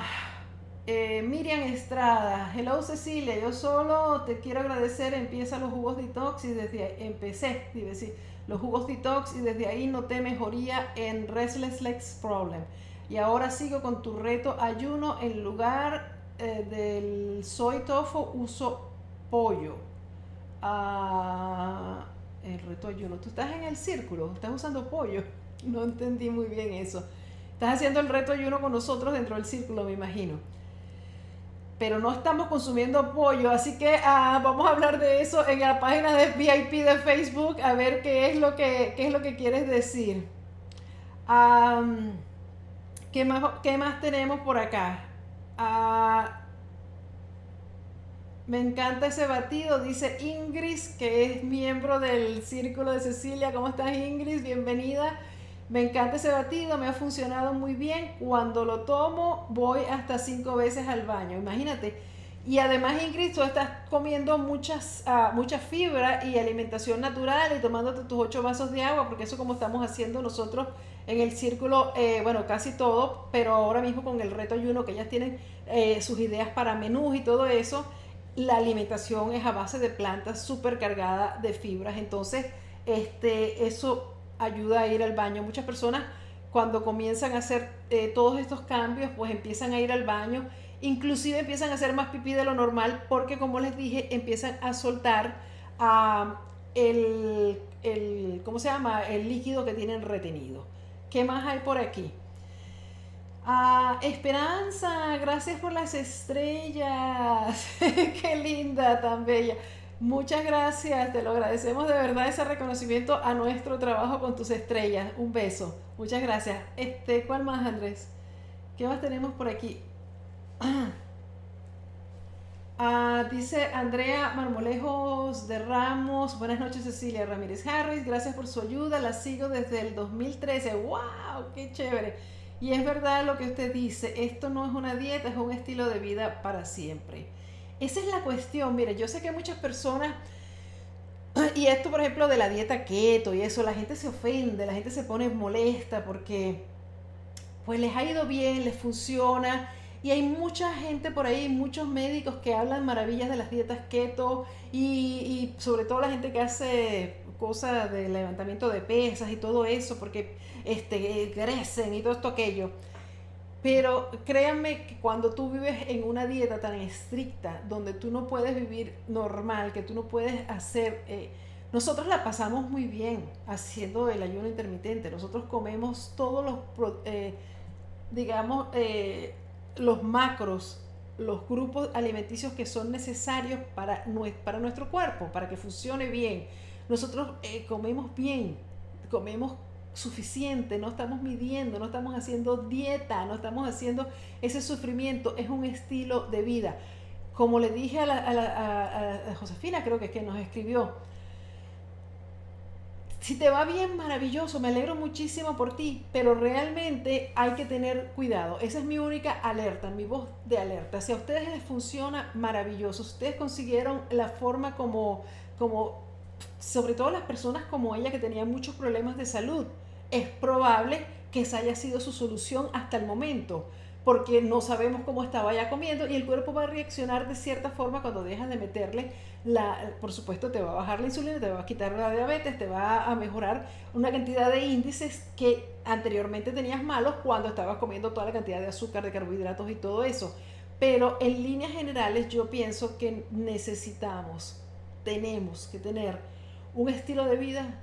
eh, Miriam Estrada, hello Cecilia, yo solo te quiero agradecer, empieza los jugos detox y desde ahí, empecé, decir, los jugos detox y desde ahí noté mejoría en Restless Legs Problem. Y ahora sigo con tu reto ayuno. En lugar eh, del soy tofu uso pollo. Ah, el reto ayuno. Tú estás en el círculo, estás usando pollo. No entendí muy bien eso. Estás haciendo el reto ayuno con nosotros dentro del círculo, me imagino. Pero no estamos consumiendo pollo, así que ah, vamos a hablar de eso en la página de VIP de Facebook, a ver qué es lo que, qué es lo que quieres decir. ¿Qué, más, ¿Qué más tenemos por acá? Ah, me encanta ese batido, dice Ingrid, que es miembro del Círculo de Cecilia. ¿Cómo estás Ingrid? Bienvenida. Me encanta ese batido, me ha funcionado muy bien. Cuando lo tomo, voy hasta cinco veces al baño. Imagínate. Y además, Ingrid, tú estás comiendo muchas, uh, fibra y alimentación natural y tomándote tus ocho vasos de agua, porque eso como estamos haciendo nosotros en el círculo, eh, bueno, casi todo, pero ahora mismo con el reto ayuno, que ellas tienen eh, sus ideas para menús y todo eso, la alimentación es a base de plantas súper cargada de fibras. Entonces, este, eso ayuda a ir al baño. Muchas personas cuando comienzan a hacer eh, todos estos cambios, pues empiezan a ir al baño, inclusive empiezan a hacer más pipí de lo normal porque como les dije, empiezan a soltar ah, el, el, ¿cómo se llama? El líquido que tienen retenido. ¿Qué más hay por aquí? Ah, Esperanza, gracias por las estrellas. Qué linda, tan bella. Muchas gracias, te lo agradecemos de verdad ese reconocimiento a nuestro trabajo con tus estrellas. Un beso. Muchas gracias. Este, ¿cuál más, Andrés? ¿Qué más tenemos por aquí? Ah, dice Andrea Marmolejos de Ramos. Buenas noches, Cecilia Ramírez Harris. Gracias por su ayuda. La sigo desde el 2013. ¡Wow! ¡Qué chévere! Y es verdad lo que usted dice. Esto no es una dieta, es un estilo de vida para siempre. Esa es la cuestión. Mire, yo sé que muchas personas, y esto por ejemplo de la dieta keto y eso, la gente se ofende, la gente se pone molesta porque pues les ha ido bien, les funciona. Y hay mucha gente por ahí, muchos médicos que hablan maravillas de las dietas keto y, sobre todo la gente que hace cosas de levantamiento de pesas y todo eso, porque este, crecen y todo esto aquello. Pero créanme que cuando tú vives en una dieta tan estricta, donde tú no puedes vivir normal, que tú no puedes hacer... Eh, nosotros la pasamos muy bien haciendo el ayuno intermitente. Nosotros comemos todos los, eh, digamos, eh, los macros, los grupos alimenticios que son necesarios para, nuestro cuerpo, para que funcione bien. Nosotros comemos bien, comemos suficiente, no estamos midiendo, no estamos haciendo dieta, no estamos haciendo ese sufrimiento, es un estilo de vida. Como le dije a, la, Josefina, creo que es que nos escribió, si te va bien, maravilloso, me alegro muchísimo por ti, pero realmente hay que tener cuidado. Esa es mi única alerta, mi voz de alerta. Si a ustedes les funciona, maravilloso. ustedes consiguieron la forma como, como, sobre todo las personas como ella que tenían muchos problemas de salud, es probable que esa haya sido su solución hasta el momento, porque no sabemos cómo estaba ya comiendo y el cuerpo va a reaccionar de cierta forma cuando dejas de meterle la, por supuesto te va a bajar la insulina, te va a quitar la diabetes, te va a mejorar una cantidad de índices que anteriormente tenías malos cuando estabas comiendo toda la cantidad de azúcar, de carbohidratos y todo eso. Pero en líneas generales yo pienso que necesitamos, tenemos que tener un estilo de vida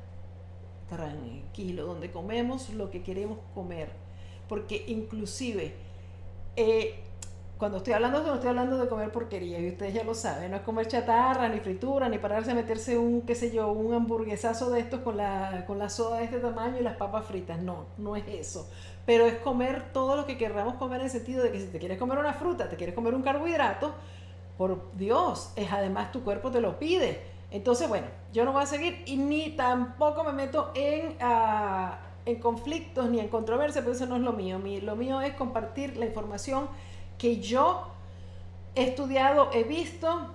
tranquilo, donde comemos lo que queremos comer. Porque inclusive, eh, cuando estoy hablando no estoy hablando de comer porquería, y ustedes ya lo saben, no es comer chatarra, ni fritura, ni pararse a meterse un, qué sé yo, un hamburguesazo de estos con la, con la soda de este tamaño y las papas fritas. No, no es eso. Pero es comer todo lo que querramos comer en el sentido de que si te quieres comer una fruta, te quieres comer un carbohidrato, por Dios, es además tu cuerpo te lo pide entonces, bueno, yo no voy a seguir y ni tampoco me meto en, ah, en conflictos ni en controversia, pero eso no es lo mío. lo mío es compartir la información que yo he estudiado, he visto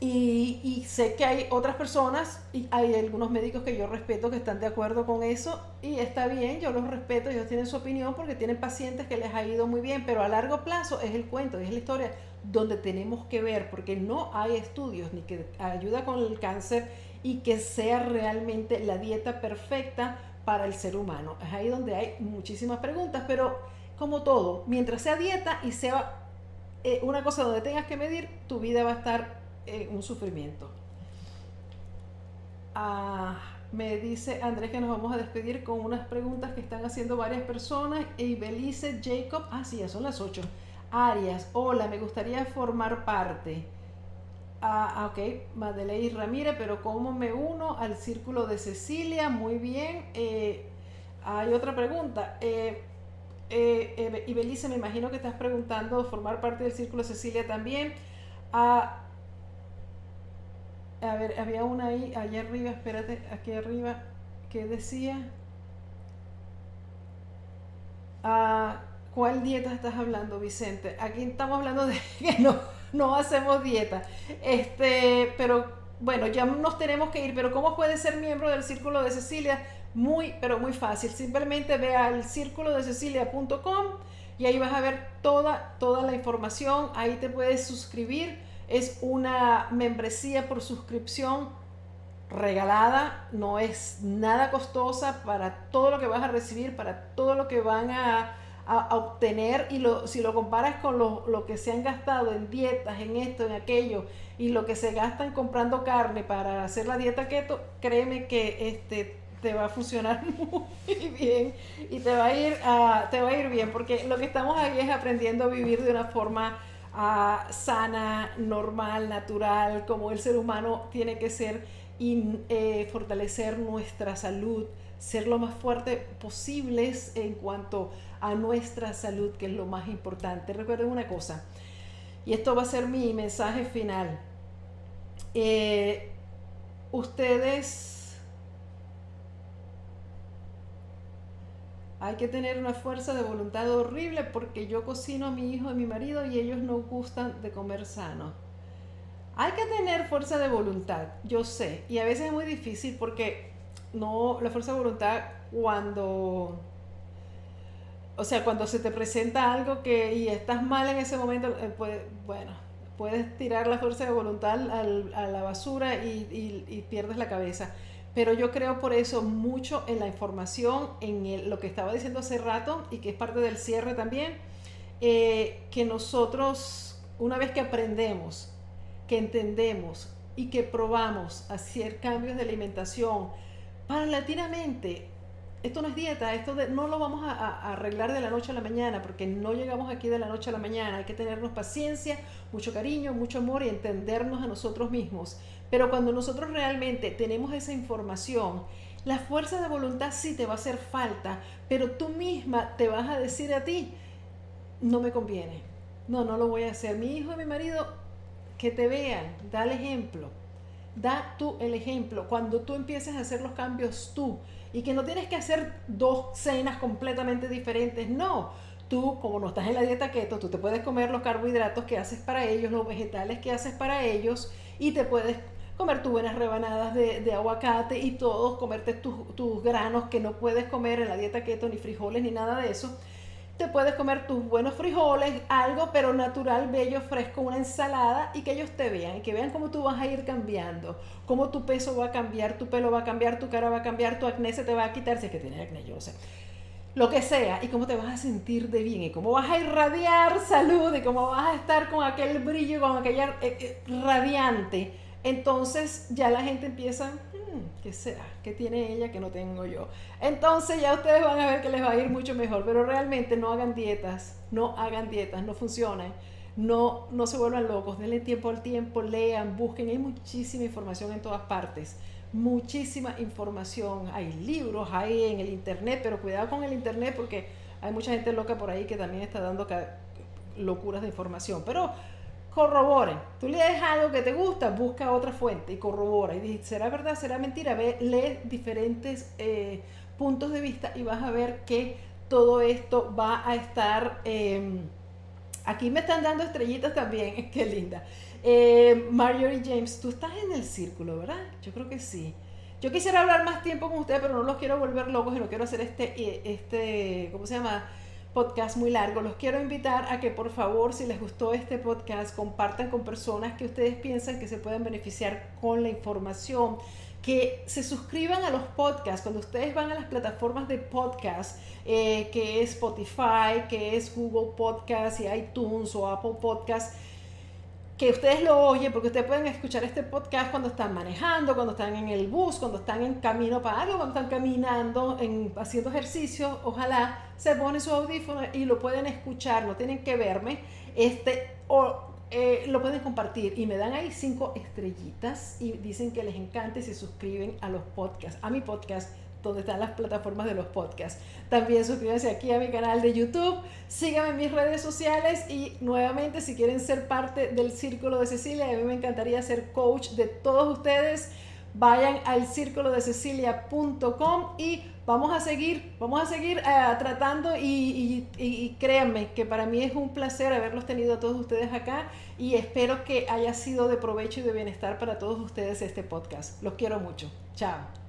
y, y, sé que hay otras personas y hay algunos médicos que yo respeto que están de acuerdo con eso y está bien, yo los respeto, ellos tienen su opinión porque tienen pacientes que les ha ido muy bien, pero a largo plazo es el cuento, es la historia donde tenemos que ver, porque no hay estudios ni que ayuda con el cáncer y que sea realmente la dieta perfecta para el ser humano. Es ahí donde hay muchísimas preguntas, pero como todo, mientras sea dieta y sea eh, una cosa donde tengas que medir, tu vida va a estar en un sufrimiento. Ah, me dice Andrés que nos vamos a despedir con unas preguntas que están haciendo varias personas. Y Belice Jacob, ah, sí, ya son las 8. Arias, hola, me gustaría formar parte. Ah, ah, ok, Madeleine Ramírez, pero ¿cómo me uno al círculo de Cecilia? Muy bien. Eh, hay otra pregunta. Eh, eh, y Belice, me imagino que estás preguntando formar parte del Círculo Cecilia también. Ah, a ver, había una ahí, allá arriba, espérate, aquí arriba, que decía. Ah, ¿Cuál dieta estás hablando, Vicente? Aquí estamos hablando de que no, no hacemos dieta. Este, pero bueno, ya nos tenemos que ir, pero ¿cómo puede ser miembro del Círculo de Cecilia? Muy, pero muy fácil. Simplemente ve al círculo de cecilia.com y ahí vas a ver toda, toda la información. Ahí te puedes suscribir. Es una membresía por suscripción regalada, no es nada costosa para todo lo que vas a recibir, para todo lo que van a, obtener y lo, si lo comparas con lo, lo, que se han gastado en dietas, en esto, en aquello y lo que se gastan comprando carne para hacer la dieta keto, créeme que este, te va a funcionar muy bien y te va a ir, te va a ir bien, porque lo que estamos ahí es aprendiendo a vivir de una forma uh, sana, normal, natural, como el ser humano tiene que ser y eh, fortalecer nuestra salud, ser lo más fuerte posibles en cuanto a nuestra salud, que es lo más importante. Recuerden una cosa, y esto va a ser mi mensaje final. Eh, ustedes Hay que tener una fuerza de voluntad horrible porque yo cocino a mi hijo y a mi marido y ellos no gustan de comer sano. Hay que tener fuerza de voluntad, yo sé, y a veces es muy difícil porque no la fuerza de voluntad cuando o sea, cuando se te presenta algo que y estás mal en ese momento, eh, bueno, puedes tirar la fuerza de voluntad a la basura y pierdes la cabeza. Pero yo creo por eso mucho en la información, en lo que estaba diciendo hace rato y que es parte del cierre también, eh, que nosotros, una vez que aprendemos, que entendemos y que probamos hacer cambios de alimentación paulatinamente, esto no es dieta, esto no lo vamos a, arreglar de la noche a la mañana, porque no llegamos aquí de la noche a la mañana. Hay que tenernos paciencia, mucho cariño, mucho amor y entendernos a nosotros mismos. Pero cuando nosotros realmente tenemos esa información, la fuerza de voluntad sí te va a hacer falta, pero tú misma te vas a decir a ti, no me conviene, no, no lo voy a hacer. Mi hijo y mi marido, que te vean, da el ejemplo, da tú el ejemplo. Cuando tú empieces a hacer los cambios tú, y que no tienes que hacer dos cenas completamente diferentes, no. Tú, como no estás en la dieta keto, tú te puedes comer los carbohidratos que haces para ellos, los vegetales que haces para ellos, y te puedes comer tus buenas rebanadas de, aguacate y todos, comerte tus, granos que no puedes comer en la dieta keto, ni frijoles, ni nada de eso. Te puedes comer tus buenos frijoles, algo pero natural, bello, fresco, una ensalada y que ellos te vean y que vean cómo tú vas a ir cambiando, cómo tu peso va a cambiar, tu pelo va a cambiar, tu cara va a cambiar, tu acné se te va a quitar, si es que tienes acné, yo sé. Lo que sea, y cómo te vas a sentir de bien, y cómo vas a irradiar salud, y cómo vas a estar con aquel brillo, con aquella eh, eh, radiante. Entonces ya la gente empieza, hmm, ¿qué será? ¿Qué tiene ella que no tengo yo? Entonces ya ustedes van a ver que les va a ir mucho mejor, pero realmente no hagan dietas, no hagan dietas, no funcionan. No, no se vuelvan locos, denle tiempo al tiempo, lean, busquen, hay muchísima información en todas partes, muchísima información, hay libros, hay en el internet, pero cuidado con el internet porque hay mucha gente loca por ahí que también está dando locuras de información, pero corroboren. Tú lees algo que te gusta, busca otra fuente y corrobora. Y dices, ¿será verdad? ¿Será mentira? Ve, lee diferentes eh, puntos de vista y vas a ver que todo esto va a estar... Em, aquí me están dando estrellitas también, qué linda. Eh, Marjorie James, tú estás en el círculo, ¿verdad? Yo creo que sí. Yo quisiera hablar más tiempo con ustedes, pero no los quiero volver locos y no quiero hacer este, eh, este, ¿cómo se llama? Podcast muy largo. Los quiero invitar a que por favor, si les gustó este podcast, compartan con personas que ustedes piensan que se pueden beneficiar con la información. Que se suscriban a los podcasts. Cuando ustedes van a las plataformas de podcast, eh, que es Spotify, que es Google Podcast y iTunes o Apple Podcast, que ustedes lo oyen, porque ustedes pueden escuchar este podcast cuando están manejando, cuando están en el bus, cuando están en camino para algo, cuando están caminando, en, haciendo ejercicio, ojalá se ponen su audífono y lo pueden escuchar, no tienen que verme, este, o eh, lo pueden compartir y me dan ahí cinco estrellitas y dicen que les encanta y se suscriben a los podcasts, a mi podcast donde están las plataformas de los podcasts. También suscríbanse aquí a mi canal de YouTube, síganme en mis redes sociales y nuevamente si quieren ser parte del Círculo de Cecilia, a mí me encantaría ser coach de todos ustedes vayan al círculo de cecilia.com y vamos a seguir, vamos a seguir eh, tratando y, créanme que para mí es un placer haberlos tenido a todos ustedes acá y espero que haya sido de provecho y de bienestar para todos ustedes este podcast. Los quiero mucho. Chao.